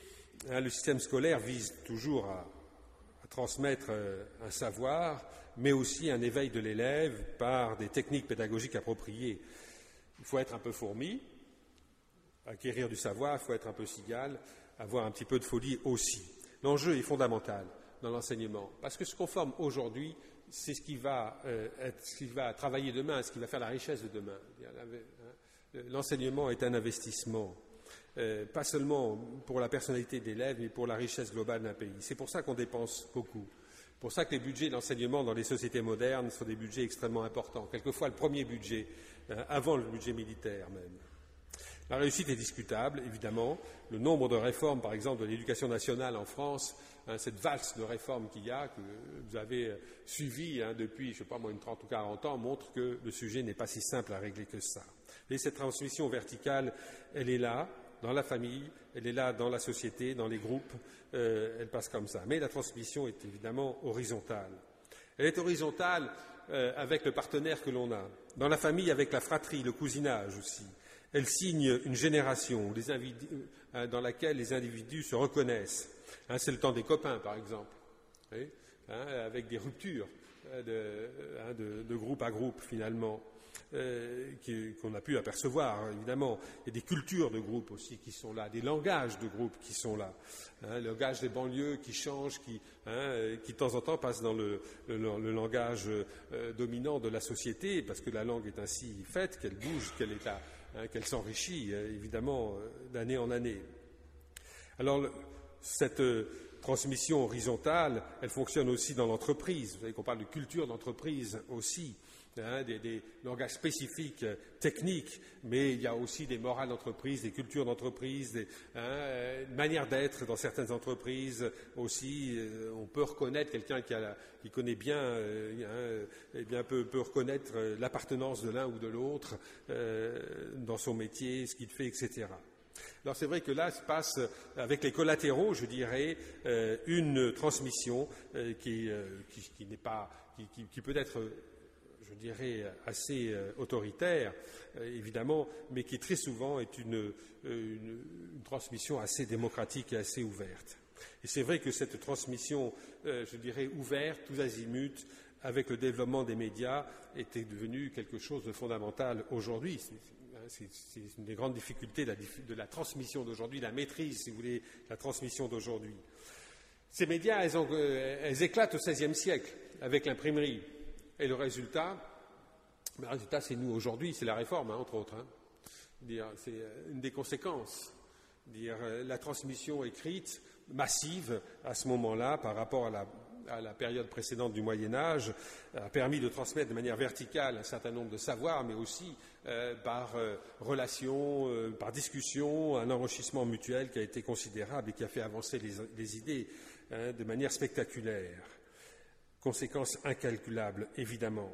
[SPEAKER 1] Hein, le système scolaire vise toujours à, transmettre un savoir, mais aussi un éveil de l'élève par des techniques pédagogiques appropriées. Il faut être un peu fourmi, acquérir du savoir, il faut être un peu cigale, avoir un petit peu de folie aussi. L'enjeu est fondamental dans l'enseignement, parce que ce qu'on forme aujourd'hui, c'est euh, ce qui va travailler demain, ce qui va faire la richesse de demain. Hein, l'enseignement est un investissement, euh, pas seulement pour la personnalité d'élève, mais pour la richesse globale d'un pays. C'est pour ça qu'on dépense beaucoup. C'est pour ça que les budgets d'enseignement dans les sociétés modernes sont des budgets extrêmement importants, quelquefois le premier budget, euh, avant le budget militaire même. La réussite est discutable, évidemment. Le nombre de réformes, par exemple, de l'éducation nationale en France, hein, cette valse de réformes qu'il y a, que vous avez euh, suivie hein, depuis, je ne sais pas moi, une trente ou quarante ans, montre que le sujet n'est pas si simple à régler que ça. Et cette transmission verticale, elle est là, dans la famille, elle est là dans la société, dans les groupes, euh, elle passe comme ça. Mais la transmission est évidemment horizontale. Elle est horizontale euh, avec le partenaire que l'on a, dans la famille avec la fratrie, le cousinage aussi, elle signe une génération euh, dans laquelle les individus se reconnaissent. Hein, c'est le temps des copains, par exemple, hein, avec des ruptures hein, de, groupe à groupe, finalement, euh, qu'on a pu apercevoir, évidemment. Il y a des cultures de groupe aussi qui sont là, des langages de groupe qui sont là. le langage des banlieues qui change, qui, qui de temps en temps passe dans le, langage dominant de la société, parce que la langue est ainsi faite, qu'elle bouge, qu'elle est Hein, qu'elle s'enrichit euh, évidemment euh, d'année en année. Alors, cette euh, transmission horizontale, elle fonctionne aussi dans l'entreprise. Vous savez qu'on parle de culture d'entreprise aussi. Hein, des, langages spécifiques techniques, mais il y a aussi des morales d'entreprise, des cultures d'entreprise, des hein, manières d'être dans certaines entreprises aussi. on peut reconnaître quelqu'un qui, connaît bien, eh bien peut, reconnaître l'appartenance de l'un ou de l'autre dans son métier, ce qu'il fait, etc. Alors c'est vrai que là se passe avec les collatéraux, je dirais, une transmission qui, n'est pas, qui peut être je dirais, assez euh, autoritaire, euh, évidemment, mais qui très souvent est euh, une, transmission assez démocratique et assez ouverte. Et c'est vrai que cette transmission, je dirais, ouverte, tous azimuts, avec le développement des médias, était devenue quelque chose de fondamental aujourd'hui. C'est une des grandes difficultés de la, transmission d'aujourd'hui, la maîtrise, si vous voulez, la transmission d'aujourd'hui. Ces médias, elles éclatent au XVIe siècle avec l'imprimerie. Et le résultat, ben, le résultat, c'est nous aujourd'hui, c'est la réforme, hein, entre autres. Hein. C'est euh, une des conséquences. Euh, la transmission écrite massive à ce moment-là par rapport à la, période précédente du Moyen Âge a permis de transmettre de manière verticale un certain nombre de savoirs, mais aussi euh, par relation, par discussion, un enrichissement mutuel qui a été considérable et qui a fait avancer les, idées hein, de manière spectaculaire. Conséquences incalculables, évidemment.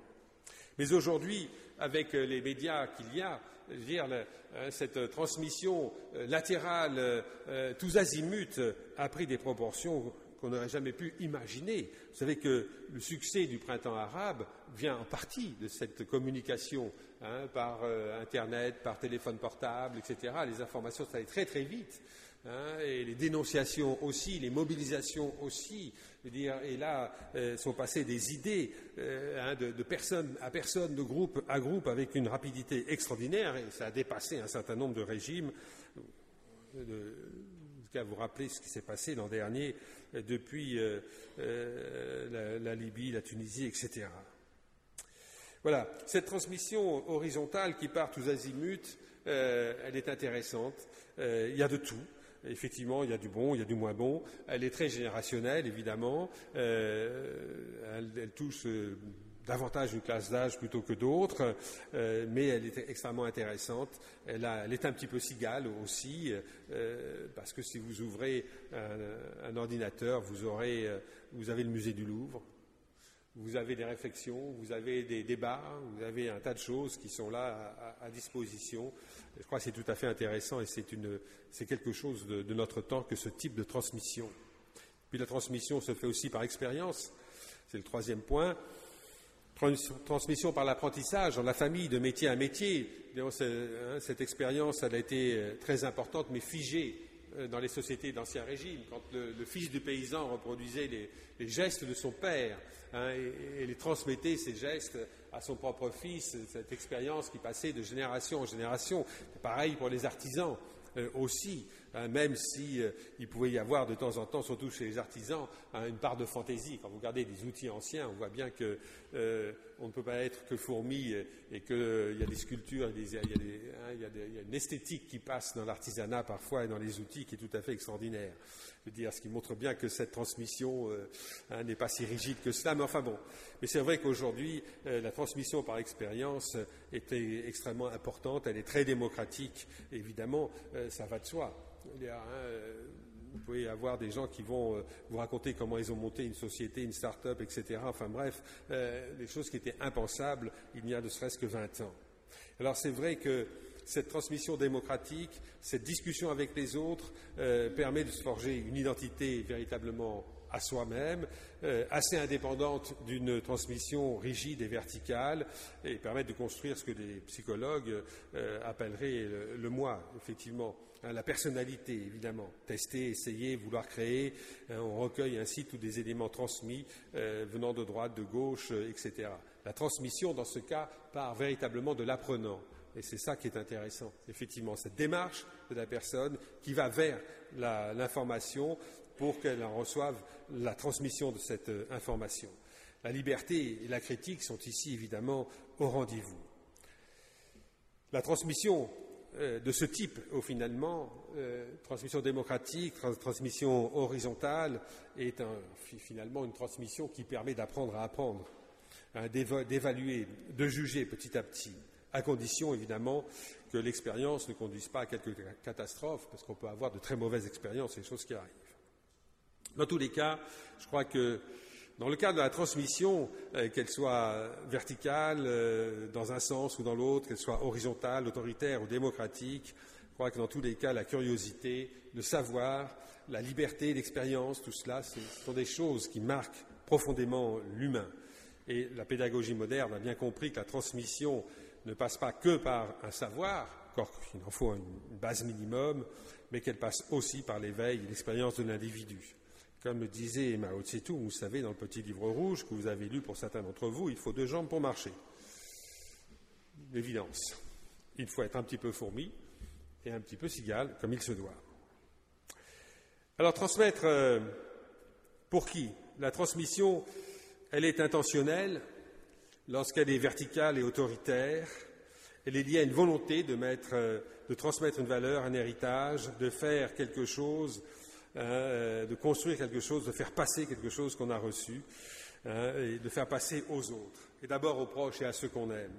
[SPEAKER 1] Mais aujourd'hui, avec euh, les médias qu'il y a, dire, hein, cette transmission euh, latérale, euh, tous azimuts, a pris des proportions qu'on n'aurait jamais pu imaginer. Vous savez que le succès du printemps arabe vient en partie de cette communication hein, par Internet, par téléphone portable, etc. Les informations, ça allait très très vite. Hein, et les dénonciations aussi, les mobilisations aussi. Et là euh, sont passées des idées euh, hein, de, personne à personne, de groupe à groupe, avec une rapidité extraordinaire, et ça a dépassé un certain nombre de régimes. De, cas, vous rappelez ce qui s'est passé l'an dernier depuis la, Libye, la Tunisie, etc. Voilà, cette transmission horizontale qui part tous azimuts, euh, elle est intéressante. Euh, il y a de tout. Effectivement, il y a du bon, il y a du moins bon. Elle est très générationnelle, évidemment. Euh, elle, touche davantage une classe d'âge plutôt que d'autres, mais elle est extrêmement intéressante. Elle, est un petit peu cigale aussi, parce que si vous ouvrez un, ordinateur, vous avez le musée du Louvre, vous avez des réflexions, vous avez des débats, vous avez un tas de choses qui sont là à, disposition. Je crois que c'est tout à fait intéressant et c'est quelque chose de, notre temps que ce type de transmission. Puis la transmission se fait aussi par expérience. C'est le troisième point. Transmission par l'apprentissage dans la famille, de métier à métier. Hein, cette expérience, elle a été euh, très importante, mais figée dans les sociétés d'Ancien Régime, quand le, fils du paysan reproduisait les, gestes de son père hein, et, les transmettait, ces gestes, à son propre fils, cette expérience qui passait de génération en génération. Pareil pour les artisans. Euh, aussi, hein, même si euh, pouvait y avoir de temps en temps, surtout chez les artisans, hein, une part de fantaisie. Quand vous regardez des outils anciens, on voit bien que euh, on ne peut pas être que fourmi et qu'il y a des sculptures, il y a, une esthétique qui passe dans l'artisanat parfois et dans les outils qui est tout à fait extraordinaire. Je veux dire, ce qui montre bien que cette transmission hein, n'est pas si rigide que cela, mais enfin bon. Mais c'est vrai qu'aujourd'hui, la transmission par expérience est extrêmement importante, elle est très démocratique, évidemment ça va de soi. Euh, vous pouvez avoir des gens qui vont euh, vous raconter comment ils ont monté une société, une start-up, etc. Enfin bref, euh, des choses qui étaient impensables il y a ne serait-ce que 20 ans. Alors c'est vrai que cette transmission démocratique, cette discussion avec les autres permet de se forger une identité véritablement à soi-même, assez indépendante d'une transmission rigide et verticale, et permet de construire ce que des psychologues appelleraient le moi, effectivement, la personnalité, évidemment. Tester, essayer, vouloir créer. Hein, on recueille ainsi tous des éléments transmis euh, venant de droite, de gauche, euh, etc. La transmission, dans ce cas, part véritablement de l'apprenant. Et c'est ça qui est intéressant, effectivement, cette démarche de la personne qui va vers l'information pour qu'elle en reçoive la transmission de cette euh, information. La liberté et la critique sont ici évidemment au rendez-vous. La transmission euh, de ce type, au finalement, euh, transmission démocratique, transmission horizontale, est finalement une transmission qui permet d'apprendre à apprendre, hein, d'évaluer, de juger petit à petit, à condition évidemment que l'expérience ne conduise pas à quelques catastrophes, parce qu'on peut avoir de très mauvaises expériences, et des choses qui arrivent. Dans tous les cas, je crois que dans le cadre de la transmission, euh, qu'elle soit verticale euh, dans un sens ou dans l'autre, qu'elle soit horizontale, autoritaire ou démocratique, je crois que dans tous les cas, la curiosité, le savoir, la liberté, l'expérience, tout cela, ce sont des choses qui marquent profondément l'humain. Et la pédagogie moderne a bien compris que la transmission ne passe pas que par un savoir, encore qu'il en faut une base minimum, mais qu'elle passe aussi par l'éveil et l'expérience de l'individu. Comme disait Mao Tse-tung, vous savez, dans le petit livre rouge que vous avez lu pour certains d'entre vous, il faut deux jambes pour marcher. L'évidence. Il faut être un petit peu fourmi et un petit peu cigale, comme il se doit. Alors, transmettre euh, pour qui? La transmission, elle est intentionnelle lorsqu'elle est verticale et autoritaire. Elle est liée à une volonté de, mettre, euh, de transmettre une valeur, un héritage, de faire quelque chose Hein, euh, de construire quelque chose, de faire passer quelque chose qu'on a reçu, hein, et de faire passer aux autres, et d'abord aux proches et à ceux qu'on aime.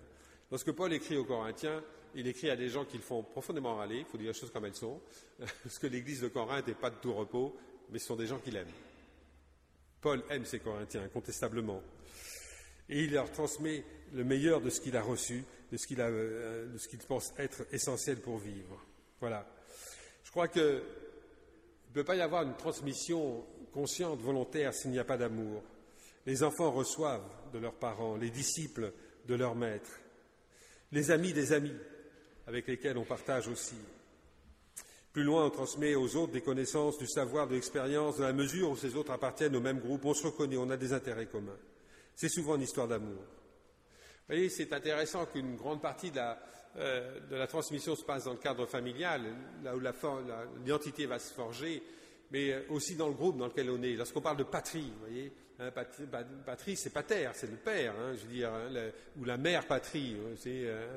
[SPEAKER 1] Lorsque Paul écrit aux Corinthiens, il écrit à des gens qui le font profondément râler, il faut dire les choses comme elles sont, parce que l'église de Corinthe n'est pas de tout repos, mais ce sont des gens qu'il aime. Paul aime ses Corinthiens, incontestablement. Et il leur transmet le meilleur de ce qu'il a reçu, de ce qu'il euh, pense être essentiel pour vivre. Voilà. Je crois que ne peut pas y avoir une transmission consciente, volontaire, s'il n'y a pas d'amour. Les enfants reçoivent de leurs parents, les disciples de leurs maîtres, les amis des amis avec lesquels on partage aussi. Plus loin, on transmet aux autres des connaissances, du savoir, de l'expérience, dans la mesure où ces autres appartiennent au même groupe. On se reconnaît, on a des intérêts communs. C'est souvent une histoire d'amour. Vous voyez, c'est intéressant qu'une grande partie de la, euh, transmission se passe dans le cadre familial, là où l'identité va se forger, mais euh, aussi dans le groupe dans lequel on est. Lorsqu'on parle de patrie, vous voyez, hein, patrie, c'est pater, c'est le père, hein, je veux dire, hein, ou la mère patrie.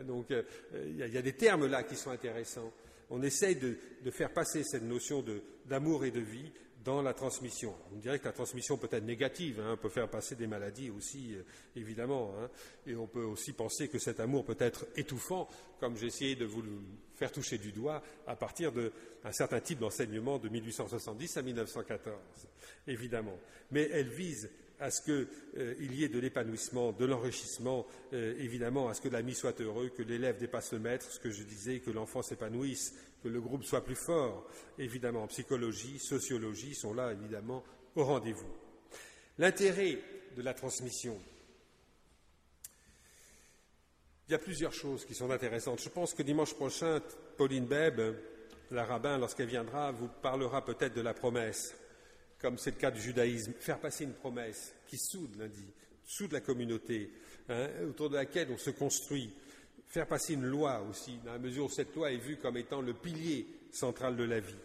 [SPEAKER 1] donc, euh, il y, a des termes là qui sont intéressants on essaye de, faire passer cette notion d'amour et de vie dans la transmission. On dirait que la transmission peut être négative, hein, peut faire passer des maladies aussi, euh, évidemment, hein. et on peut aussi penser que cet amour peut être étouffant, comme j'ai essayé de vous le faire toucher du doigt à partir d'un certain type d'enseignement de 1870 à 1914, évidemment. Mais elle vise à ce qu'il euh, y ait de l'épanouissement, de l'enrichissement, euh, évidemment, à ce que l'ami soit heureux, que l'élève dépasse le maître, ce que je disais, que l'enfant s'épanouisse, que le groupe soit plus fort. Évidemment, psychologie, sociologie sont là, évidemment, au rendez-vous. L'intérêt de la transmission. Il y a plusieurs choses qui sont intéressantes. Je pense que dimanche prochain, Pauline Beb, la rabbin, lorsqu'elle viendra, vous parlera peut-être de la promesse comme c'est le cas du judaïsme, faire passer une promesse qui soude lundi, soude la communauté, hein, autour de laquelle on se construit, faire passer une loi aussi, dans la mesure où cette loi est vue comme étant le pilier central de la vie.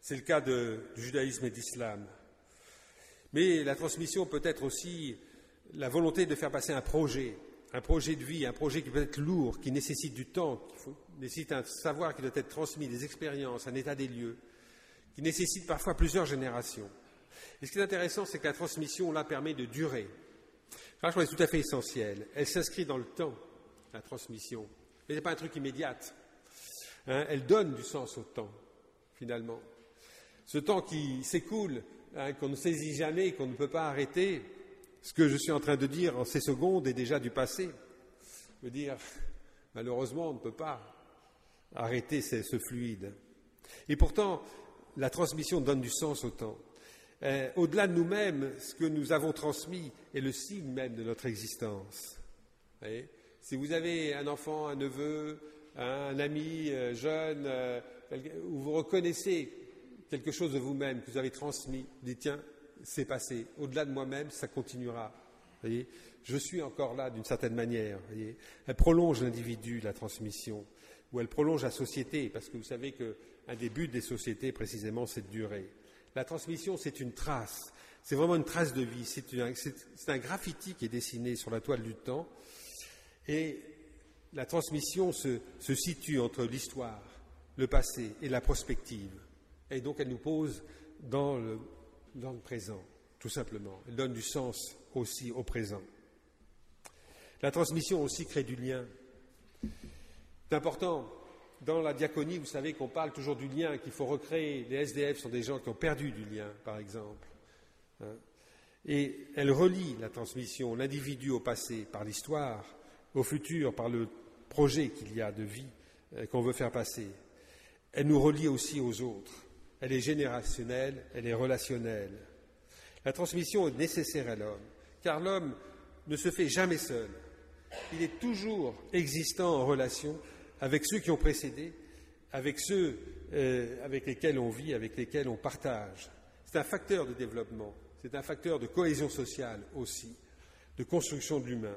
[SPEAKER 1] C'est le cas du judaïsme et d'islam. Mais la transmission peut être aussi la volonté de faire passer un projet, un projet de vie, un projet qui peut être lourd, qui nécessite du temps, qui nécessite un savoir qui doit être transmis, des expériences, un état des lieux qui nécessite parfois plusieurs générations. Et ce qui est intéressant, c'est que la transmission, là, permet de durer. que c'est tout à fait essentiel. Elle s'inscrit dans le temps, la transmission. Ce n'est pas un truc immédiat. Hein. elle donne du sens au temps, finalement. Ce temps qui s'écoule, hein, qu'on ne saisit jamais, qu'on ne peut pas arrêter, ce que je suis en train de dire en ces secondes est déjà du passé. Je veux dire, malheureusement, on ne peut pas arrêter ce fluide. Et pourtant, la transmission donne du sens au temps. Euh, au-delà de nous-mêmes, ce que nous avons transmis est le signe même de notre existence. Si vous avez un enfant, un neveu, un ami euh, jeune, euh, où vous reconnaissez quelque chose de vous-même que vous avez transmis, vous dites tiens, c'est passé. Au-delà de moi-même, ça continuera. je suis encore là d'une certaine manière. Elle prolonge l'individu, la transmission, ou elle prolonge la société, parce que vous savez que un des buts des sociétés, précisément, c'est de durer. La transmission, c'est une trace. C'est vraiment une trace de vie. C'est un, graffiti qui est dessiné sur la toile du temps. Et la transmission se, situe entre l'histoire, le passé et la prospective. Et donc, elle nous pose dans le, présent, tout simplement. Elle donne du sens aussi au présent. La transmission aussi crée du lien. C'est important dans la diaconie, vous savez qu'on parle toujours du lien, qu'il faut recréer. Les SDF sont des gens qui ont perdu du lien, par exemple. Hein. Et elle relie la transmission, l'individu au passé par l'histoire, au futur par le projet qu'il y a de vie euh, qu'on veut faire passer. Elle nous relie aussi aux autres. Elle est générationnelle, elle est relationnelle. La transmission est nécessaire à l'homme, car l'homme ne se fait jamais seul. Il est toujours existant en relation avec ceux qui ont précédé, avec ceux euh, avec lesquels on vit, avec lesquels on partage. C'est un facteur de développement, c'est un facteur de cohésion sociale aussi, de construction de l'humain.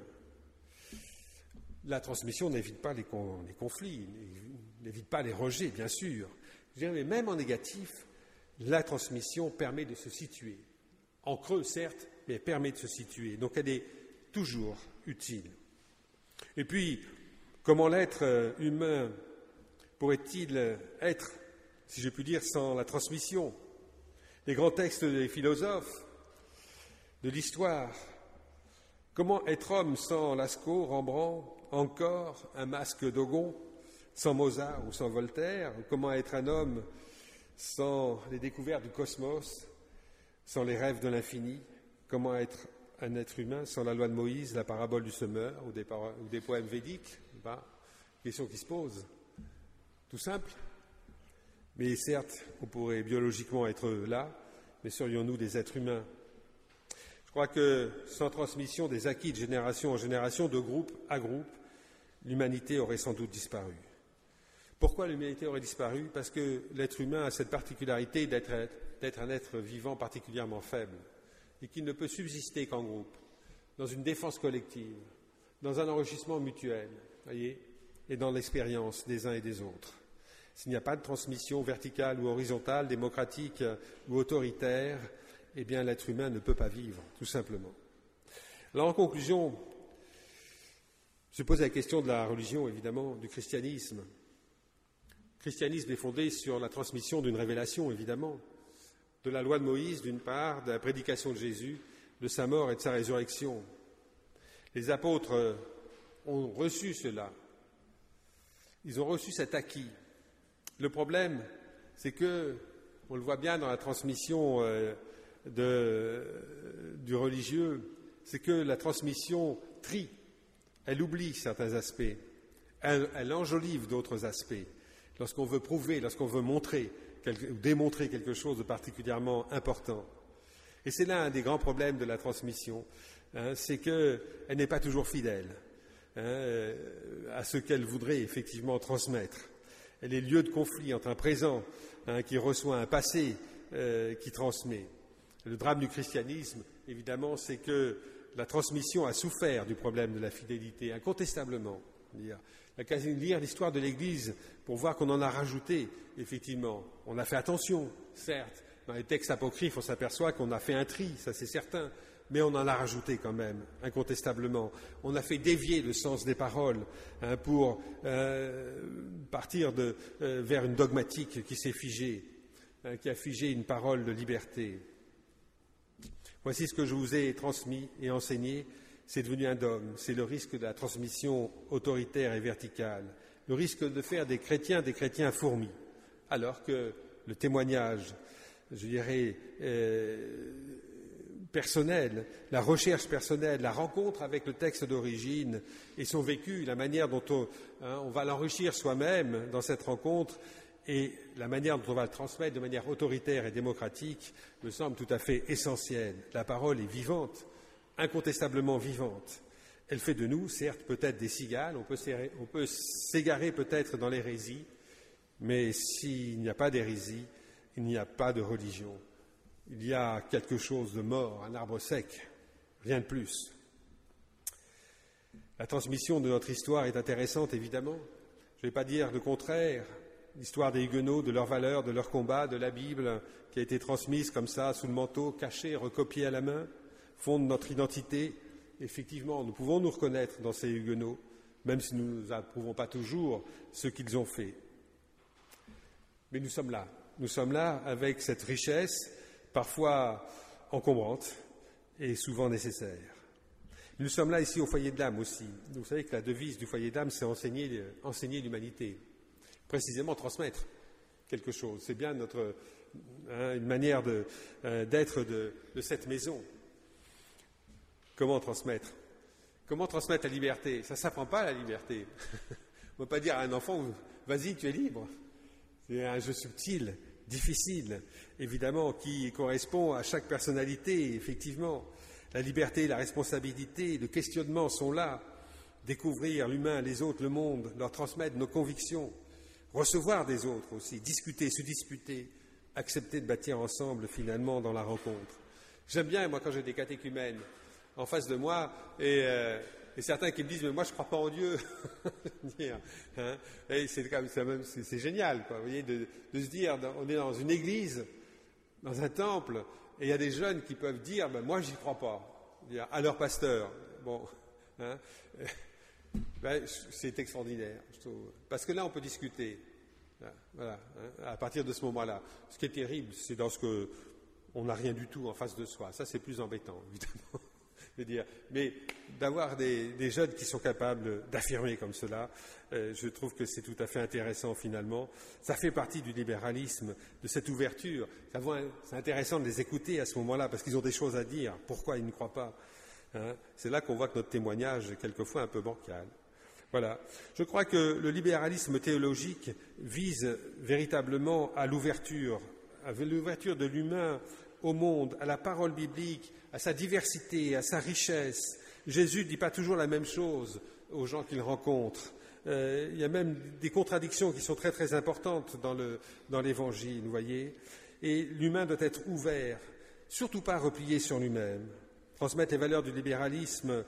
[SPEAKER 1] La transmission n'évite pas les, conflits, n'évite pas les rejets, bien sûr. mais même en négatif, la transmission permet de se situer. En creux, certes, mais elle permet de se situer. Donc elle est toujours utile. Et puis, Comment l'être euh, humain pourrait-il être, si je puis dire, sans la transmission? Les grands textes des philosophes, de l'histoire. Comment être homme sans Lascaux, Rembrandt, encore un masque d'Ogon, sans Mozart ou sans Voltaire Comment être un homme sans les découvertes du cosmos, sans les rêves de l'infini? Comment être un être humain sans la loi de Moïse, la parabole du semeur ou des, poèmes védiques? Pas Question qui se pose. Tout simple. Mais certes, on pourrait biologiquement être là, mais serions-nous des êtres humains? Je crois que sans transmission des acquis de génération en génération, de groupe à groupe, l'humanité aurait sans doute disparu. Pourquoi l'humanité aurait disparu? Parce que l'être humain a cette particularité d'être un être vivant particulièrement faible et qu'il ne peut subsister qu'en groupe, dans une défense collective, dans un enrichissement mutuel, voyez, et dans l'expérience des uns et des autres. S'il n'y a pas de transmission verticale ou horizontale, démocratique ou autoritaire, eh bien l'être humain ne peut pas vivre, tout simplement. Alors en conclusion, se pose la question de la religion, évidemment, du christianisme. Le christianisme est fondé sur la transmission d'une révélation, évidemment, de la loi de Moïse, d'une part, de la prédication de Jésus, de sa mort et de sa résurrection. Les apôtres ont reçu cela. Ils ont reçu cet acquis. Le problème, c'est que, on le voit bien dans la transmission euh, du religieux, c'est que la transmission trie, elle oublie certains aspects, elle, enjolive d'autres aspects. Lorsqu'on veut prouver, lorsqu'on veut montrer ou démontrer quelque chose de particulièrement important. Et c'est là un des grands problèmes de la transmission, hein, c'est qu'elle n'est pas toujours fidèle hein, euh, à ce qu'elle voudrait effectivement transmettre. Elle est lieu de conflit entre un présent hein, qui reçoit un passé euh, qui transmet. Le drame du christianisme, évidemment, c'est que la transmission a souffert du problème de la fidélité, incontestablement. Il qu'à lire l'histoire de l'Église pour voir qu'on en a rajouté, effectivement. On a fait attention, certes. Dans les textes apocryphes, on s'aperçoit qu'on a fait un tri, ça c'est certain, mais on en a rajouté quand même, incontestablement. On a fait dévier le sens des paroles hein, pour euh, partir euh, vers une dogmatique qui s'est figée, hein, qui a figé une parole de liberté. Voici ce que je vous ai transmis et enseigné. C'est devenu un dogme. C'est le risque de la transmission autoritaire et verticale. Le risque de faire des chrétiens des chrétiens fourmis. Alors que le témoignage, je dirais, euh, personnel, la recherche personnelle, la rencontre avec le texte d'origine et son vécu, la manière dont on, hein, va l'enrichir soi-même dans cette rencontre, et la manière dont on va le transmettre de manière autoritaire et démocratique me semble tout à fait essentielle. La parole est vivante, incontestablement vivante. Elle fait de nous, certes, peut-être des cigales, on peut s'égarer peut-être dans l'hérésie, mais s'il n'y a pas d'hérésie, il n'y a pas de religion. Il y a quelque chose de mort, un arbre sec, rien de plus. La transmission de notre histoire est intéressante, évidemment. Je ne vais pas dire le contraire, l'histoire des Huguenots, de leurs valeurs, de leurs combats, de la Bible qui a été transmise comme ça, sous le manteau, cachée, recopiée à la main, fonde notre identité. Effectivement, nous pouvons nous reconnaître dans ces Huguenots, même si nous n'approuvons pas toujours ce qu'ils ont fait. Mais nous sommes là. Nous sommes là avec cette richesse, parfois encombrante et souvent nécessaire. Nous sommes là ici au foyer de l'âme aussi. Vous savez que la devise du foyer d'âme, c'est enseigner l'humanité précisément transmettre quelque chose. C'est bien notre, hein, une manière euh, d'être de, cette maison. Comment transmettre? Comment transmettre la liberté? Ça ne s'apprend pas la liberté. On ne peut pas dire à un enfant vas-y, tu es libre. C'est un jeu subtil, difficile, évidemment, qui correspond à chaque personnalité, effectivement. La liberté, la responsabilité, le questionnement sont là. Découvrir l'humain, les autres, le monde, leur transmettre nos convictions, recevoir des autres aussi, discuter, se disputer, accepter de bâtir ensemble finalement dans la rencontre. J'aime bien, moi, quand j'ai des catéchumènes en face de moi et, euh, certains qui me disent, mais moi, je ne crois pas en Dieu. Hein, c'est génial, vous voyez, de, se dire, on est dans une église, dans un temple, et il y a des jeunes qui peuvent dire, ben, moi, j'y crois pas, à leur pasteur. Bon, hein, ben, c'est extraordinaire, je trouve. Parce que là, on peut discuter. Hein, à partir de ce moment-là. Ce qui est terrible, c'est dans ce que on n'a rien du tout en face de soi. Ça, c'est plus embêtant, évidemment. Je dire. Mais d'avoir des, jeunes qui sont capables d'affirmer comme cela, euh, je trouve que c'est tout à fait intéressant finalement. Ça fait partie du libéralisme, de cette ouverture. C'est intéressant de les écouter à ce moment-là parce qu'ils ont des choses à dire. Pourquoi ils ne croient pas? Hein. C'est là qu'on voit que notre témoignage est quelquefois un peu bancal. Voilà. Je crois que le libéralisme théologique vise véritablement à l'ouverture, à l'ouverture de l'humain au monde, à la parole biblique, à sa diversité, à sa richesse, Jésus ne dit pas toujours la même chose aux gens qu'il rencontre. Euh, il y a même des contradictions qui sont très très importantes dans l'Évangile, vous voyez. Et l'humain doit être ouvert, surtout pas replié sur lui-même. Transmettre les valeurs du libéralisme,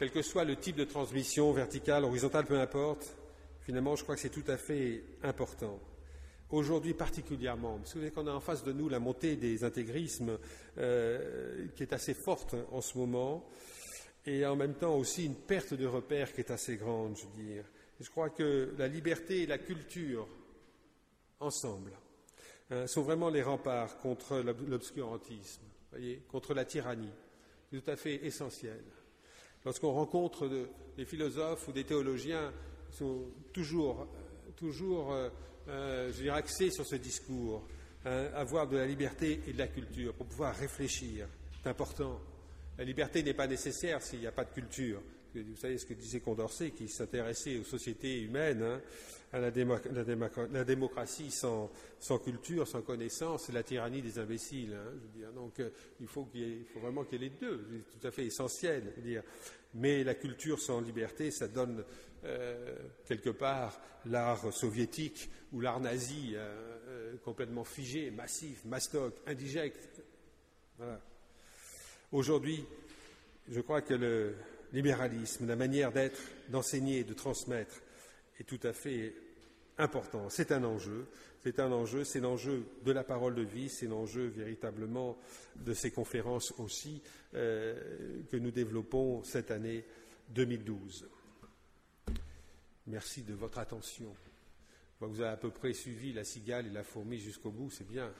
[SPEAKER 1] quel que soit le type de transmission, verticale, horizontale, peu importe, finalement, je crois que c'est tout à fait important. Aujourd'hui particulièrement, parce que vous qu'on a en face de nous la montée des intégrismes euh, qui est assez forte en ce moment, et en même temps aussi une perte de repères qui est assez grande, je veux dire. je crois que la liberté et la culture, ensemble, hein, sont vraiment les remparts contre l'obscurantisme, contre la tyrannie. C'est tout à fait essentiel. Lorsqu'on rencontre des philosophes ou des théologiens qui sont toujours, toujours euh, euh, axés sur ce discours, hein, avoir de la liberté et de la culture pour pouvoir réfléchir, c'est important. La liberté n'est pas nécessaire s'il n'y a pas de culture. Vous savez ce que disait Condorcet, qui s'intéressait aux sociétés humaines, hein, à la, démocratie sans, culture, sans connaissance, c'est la tyrannie des imbéciles. Hein, Donc il faut, vraiment qu'il y ait les deux, c'est tout à fait essentiel. Mais la culture sans liberté, ça donne euh, quelque part l'art soviétique ou l'art nazi euh, complètement figé, massif, mastoc, indigeste. Aujourd'hui, je crois que le libéralisme, la manière d'être, d'enseigner, de transmettre, est tout à fait important. C'est un enjeu, c'est un enjeu, c'est l'enjeu de la parole de vie, c'est l'enjeu véritablement de ces conférences aussi euh, que nous développons cette année 2012. Merci de votre attention. Vous avez à peu près suivi la cigale et la fourmi jusqu'au bout, c'est bien.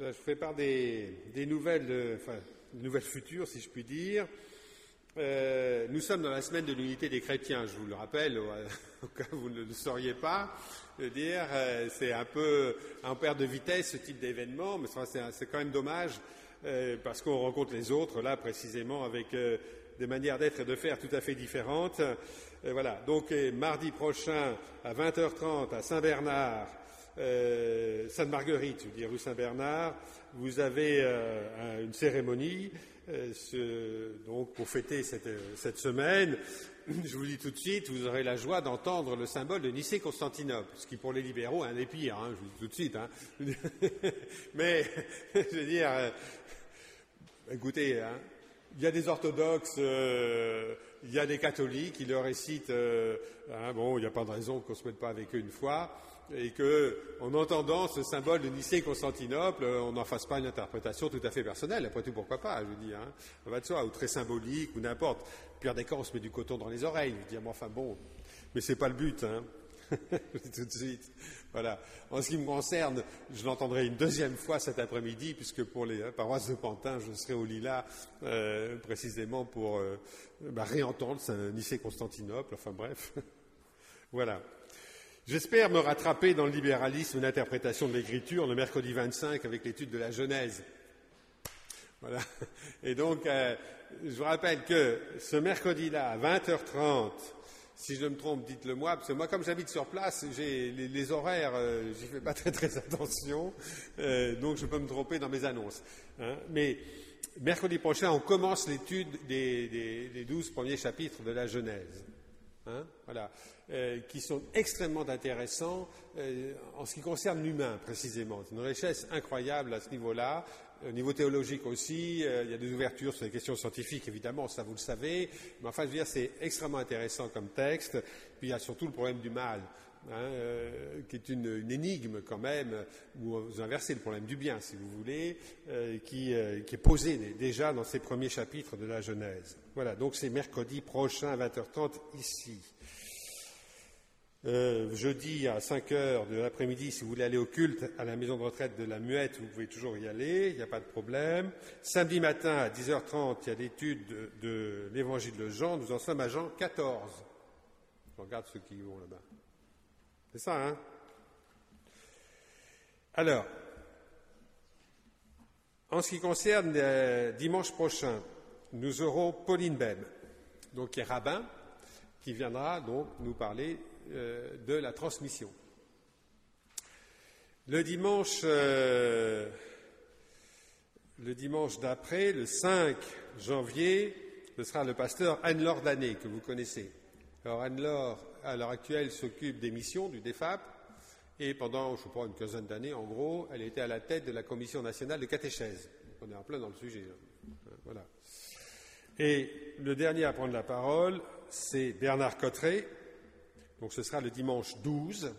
[SPEAKER 1] Je fais part des, nouvelles, euh, enfin, nouvelles futures, si je puis dire. Euh, nous sommes dans la semaine de l'unité des chrétiens, je vous le rappelle, au, cas où vous ne le sauriez pas. dire, euh, c'est un peu un père de vitesse ce type d'événement, mais c'est quand même dommage parce qu'on rencontre les autres là précisément avec des manières d'être et de faire tout à fait différentes. voilà. Donc, mardi prochain, à 20h30, à Saint-Bernard, Sainte-Marguerite, je veux rue Saint-Bernard, vous avez une cérémonie donc pour fêter cette, semaine je vous dis tout de suite, vous aurez la joie d'entendre le symbole de Nicée-Constantinople, ce qui pour les libéraux est un des pires, hein, je vous dis tout de suite. Hein. Mais, je veux dire, euh, écoutez, hein, il y a des orthodoxes, euh, il y a des catholiques, ils le récitent, euh, bon, il n'y a pas de raison qu'on ne se mette pas avec eux une fois, et que, en entendant ce symbole de Nicée-Constantinople, on n'en fasse pas une interprétation tout à fait personnelle. Après tout, pourquoi pas, je vous dis, hein, va de soi, ou très symbolique, ou n'importe pire des on se met du coton dans les oreilles. Je dis, enfin bon, mais c'est pas le but, hein. tout de suite. Voilà. En ce qui me concerne, je l'entendrai une deuxième fois cet après-midi, puisque pour les hein, paroisses de Pantin, je serai au Lila euh, précisément pour euh, bah, réentendre Nicée-Constantinople. Enfin bref. voilà. J'espère me rattraper dans le libéralisme d'interprétation de l'écriture le mercredi 25 avec l'étude de la Genèse. Voilà. Et donc, euh, je vous rappelle que ce mercredi-là, à 20h30, si je me trompe, dites-le moi, parce que moi, comme j'habite sur place, j'ai les, horaires, euh, j'y fais pas très très attention, euh, donc je peux me tromper dans mes annonces. Hein. Mais mercredi prochain, on commence l'étude des, douze premiers chapitres de la Genèse. Hein, voilà, euh, qui sont extrêmement intéressants en ce qui concerne l'humain précisément. C'est une richesse incroyable à ce niveau-là. Au niveau théologique aussi, euh, il y a des ouvertures sur les questions scientifiques, évidemment, ça vous le savez. Mais enfin, je veux dire, c'est extrêmement intéressant comme texte. Puis il y a surtout le problème du mal, hein, euh, qui est une, énigme quand même, ou vous inversez le problème du bien, si vous voulez, euh, qui, qui, est posé déjà dans ces premiers chapitres de la Genèse. Voilà, donc c'est mercredi prochain à 20h30 ici. Euh, jeudi à 5 heures de l'après-midi, si vous voulez aller au culte à la maison de retraite de la Muette, vous pouvez toujours y aller, il n'y a pas de problème. Samedi matin à 10h30, il y a l'étude de, l'évangile de Jean, nous en sommes à Jean 14. Je regarde ceux qui vont là-bas. C'est ça, hein? Alors, en ce qui concerne euh, dimanche prochain, nous aurons Pauline Bem, donc qui est rabbin, qui viendra donc nous parler euh, de la transmission. Le dimanche, euh, dimanche d'après, le 5 janvier, ce sera le pasteur Anne-Laure Danet, que vous connaissez. Alors Anne-Laure, à l'heure actuelle, s'occupe des missions du DEFAP, et pendant, je pas, une quinzaine d'années, en gros, elle était à la tête de la Commission nationale de catéchèse. On est en plein dans le sujet. Voilà. Et le dernier à prendre la parole, c'est Bernard Cotteret, donc ce sera le dimanche 12.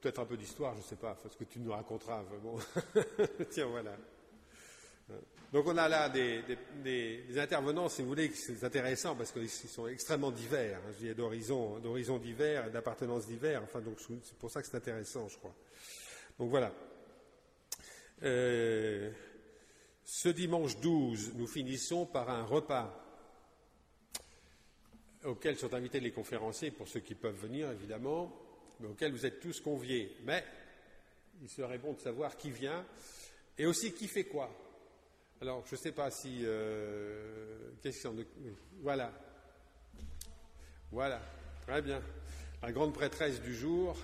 [SPEAKER 1] Peut-être un peu d'histoire, je ne sais pas, ce que tu nous raconteras. Bon. Tiens, voilà. Donc on a là des, intervenants, si vous voulez, c'est intéressant parce qu'ils sont extrêmement divers, hein, je d'horizons, d'horizons divers, d'appartenances divers. Enfin, donc c'est pour ça que c'est intéressant, je crois. Donc voilà. Euh, ce dimanche 12, nous finissons par un repas auxquels sont invités les conférenciers, pour ceux qui peuvent venir évidemment, mais auxquels vous êtes tous conviés. Mais il serait bon de savoir qui vient et aussi qui fait quoi. Alors, je ne sais pas si. Euh, question de. Voilà. Voilà. Très bien. La grande prêtresse du jour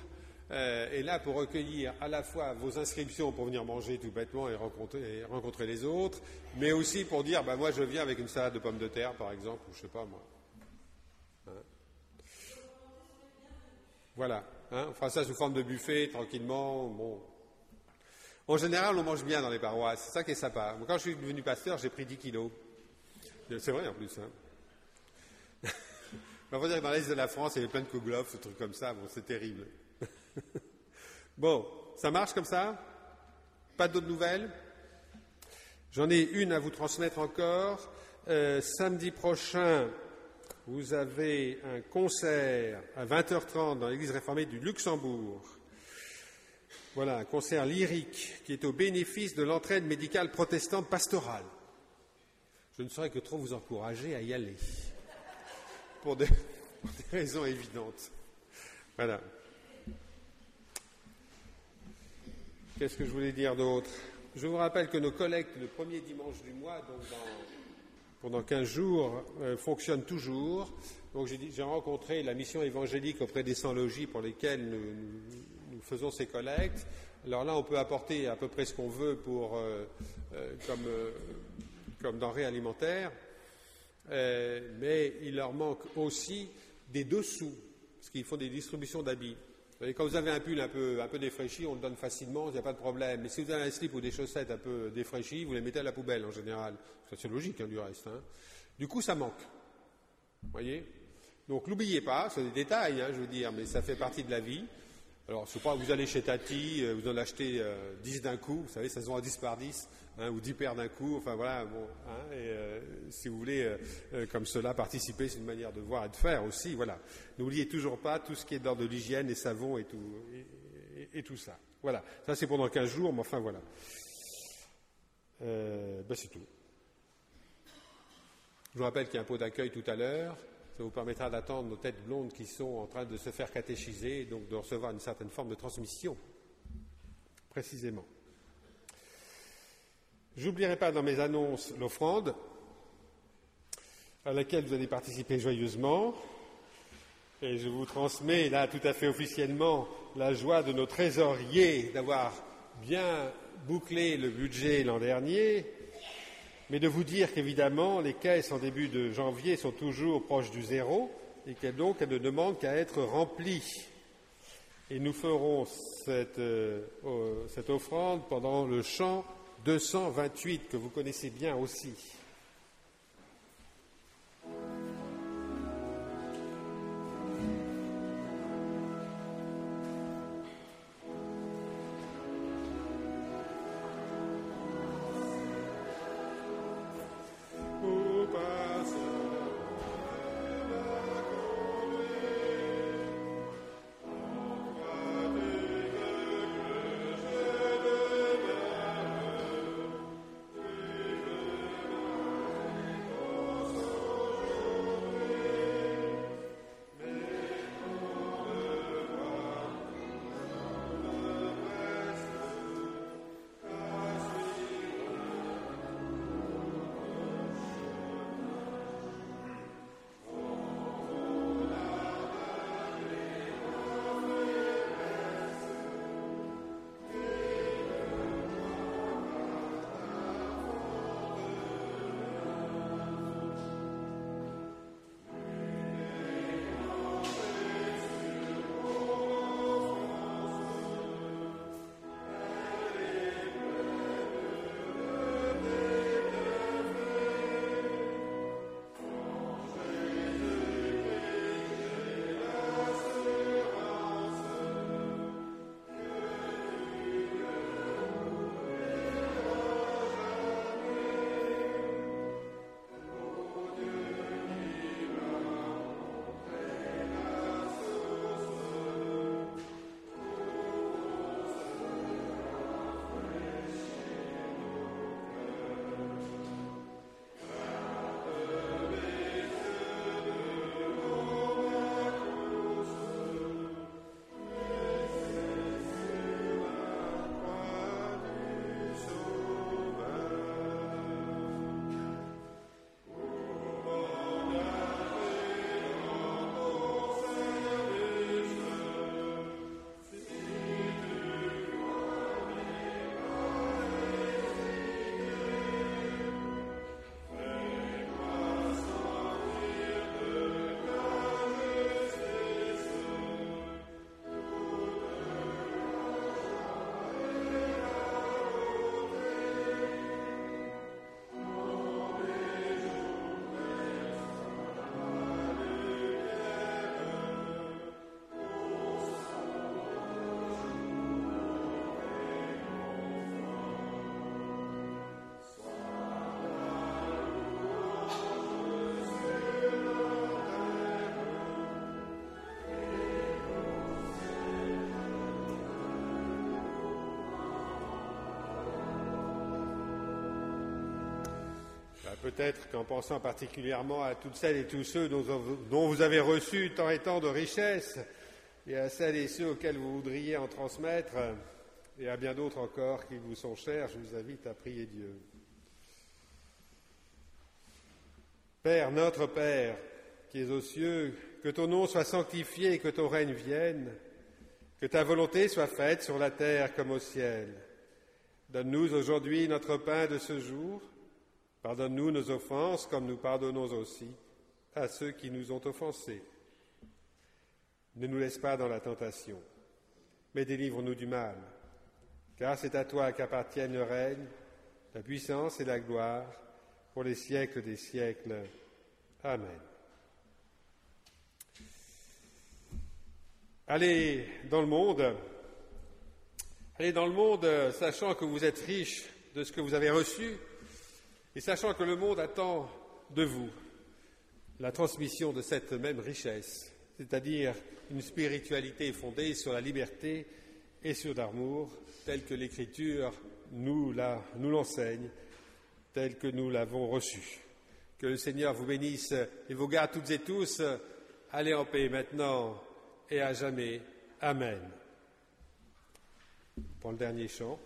[SPEAKER 1] euh, est là pour recueillir à la fois vos inscriptions pour venir manger tout bêtement et rencontrer, rencontrer les autres, mais aussi pour dire ben, moi je viens avec une salade de pommes de terre, par exemple, ou je ne sais pas moi. Voilà. Hein, on fera ça sous forme de buffet, tranquillement. Bon. En général, on mange bien dans les paroisses. C'est ça qui est sympa. Quand je suis devenu pasteur, j'ai pris 10 kilos. C'est vrai en plus. Hein. dire dans l'Est de la France, il y avait plein de kouglof, ce truc comme ça. Bon, c'est terrible. bon, ça marche comme ça? Pas d'autres nouvelles? J'en ai une à vous transmettre encore. Euh, samedi prochain, vous avez un concert à 20h30 dans l'église réformée du Luxembourg. Voilà, un concert lyrique qui est au bénéfice de l'entraide médicale protestante pastorale. Je ne saurais que trop vous encourager à y aller, pour des, raisons évidentes. Voilà. Qu'est-ce que je voulais dire d'autre? Je vous rappelle que nos collectes le premier dimanche du mois, donc dans pendant 15 jours fonctionne toujours. Donc j'ai rencontré la mission évangélique auprès des sans-logis pour lesquels nous, faisons ces collectes. Alors là, on peut apporter à peu près ce qu'on veut pour, comme, comme denrées alimentaires, mais il leur manque aussi des dessous, parce qu'ils font des distributions d'habits. Quand vous avez un pull un peu, un défraîchi, on le donne facilement, il n'y a pas de problème. Mais si vous avez un slip ou des chaussettes un peu défraîchies, vous les mettez à la poubelle en général. C'est logique hein, du reste. Hein. Du coup, ça manque. Vous voyez? Donc, n'oubliez pas, c'est des détails, hein, je veux dire, mais ça fait partie de la vie. Alors, je pas, vous allez chez Tati, euh, vous en achetez 10 euh, d'un coup, vous savez, ça se vend à 10 par 10, hein, ou 10 paires d'un coup, enfin voilà, bon, hein, et euh, si vous voulez, comme cela, participer, c'est une manière de voir et de faire aussi, voilà. N'oubliez toujours pas tout ce qui est d'ordre de l'hygiène, les savons et tout, et, tout ça. Voilà, ça c'est pendant 15 jours, mais enfin voilà. ben, c'est tout. Je vous rappelle qu'il y a un pot d'accueil tout à l'heure. Ça vous permettra d'attendre nos têtes blondes qui sont en train de se faire catéchiser et donc de recevoir une certaine forme de transmission, précisément. J'oublierai pas dans mes annonces l'offrande à laquelle vous allez participer joyeusement. Et je vous transmets là tout à fait officiellement la joie de nos trésoriers d'avoir bien bouclé le budget l'an dernier mais de vous dire qu'évidemment, les caisses en début de janvier sont toujours proches du zéro et qu'elles donc ne demandent qu'à être remplies. Et nous ferons cette, euh, cette offrande pendant le chant 228 que vous connaissez bien aussi. Peut-être qu'en pensant particulièrement à toutes celles et tous ceux dont, vous avez reçu tant et tant de richesses, et à celles et ceux auxquels vous voudriez en transmettre, et à bien d'autres encore qui vous sont chers, je vous invite à prier Dieu. Père, notre Père, qui es aux cieux, que ton nom soit sanctifié, que ton règne vienne, que ta volonté soit faite sur la terre comme au ciel. Donne-nous aujourd'hui notre pain de ce jour. Pardonne-nous nos offenses comme nous pardonnons aussi à ceux qui nous ont offensés. Ne nous laisse pas dans la tentation, mais délivre-nous du mal, car c'est à toi qu'appartiennent le règne, la puissance et la gloire pour les siècles des siècles. Amen. Allez dans le monde, allez dans le monde sachant que vous êtes riche de ce que vous avez reçu et sachant que le monde attend de vous la transmission de cette même richesse, c'est-à-dire une spiritualité fondée sur la liberté et sur l'amour, telle que l'Écriture nous l'enseigne, telle que nous l'avons reçue. Que le Seigneur vous bénisse et vous garde toutes et tous. Allez en paix maintenant et à jamais. Amen. Pour le dernier chant.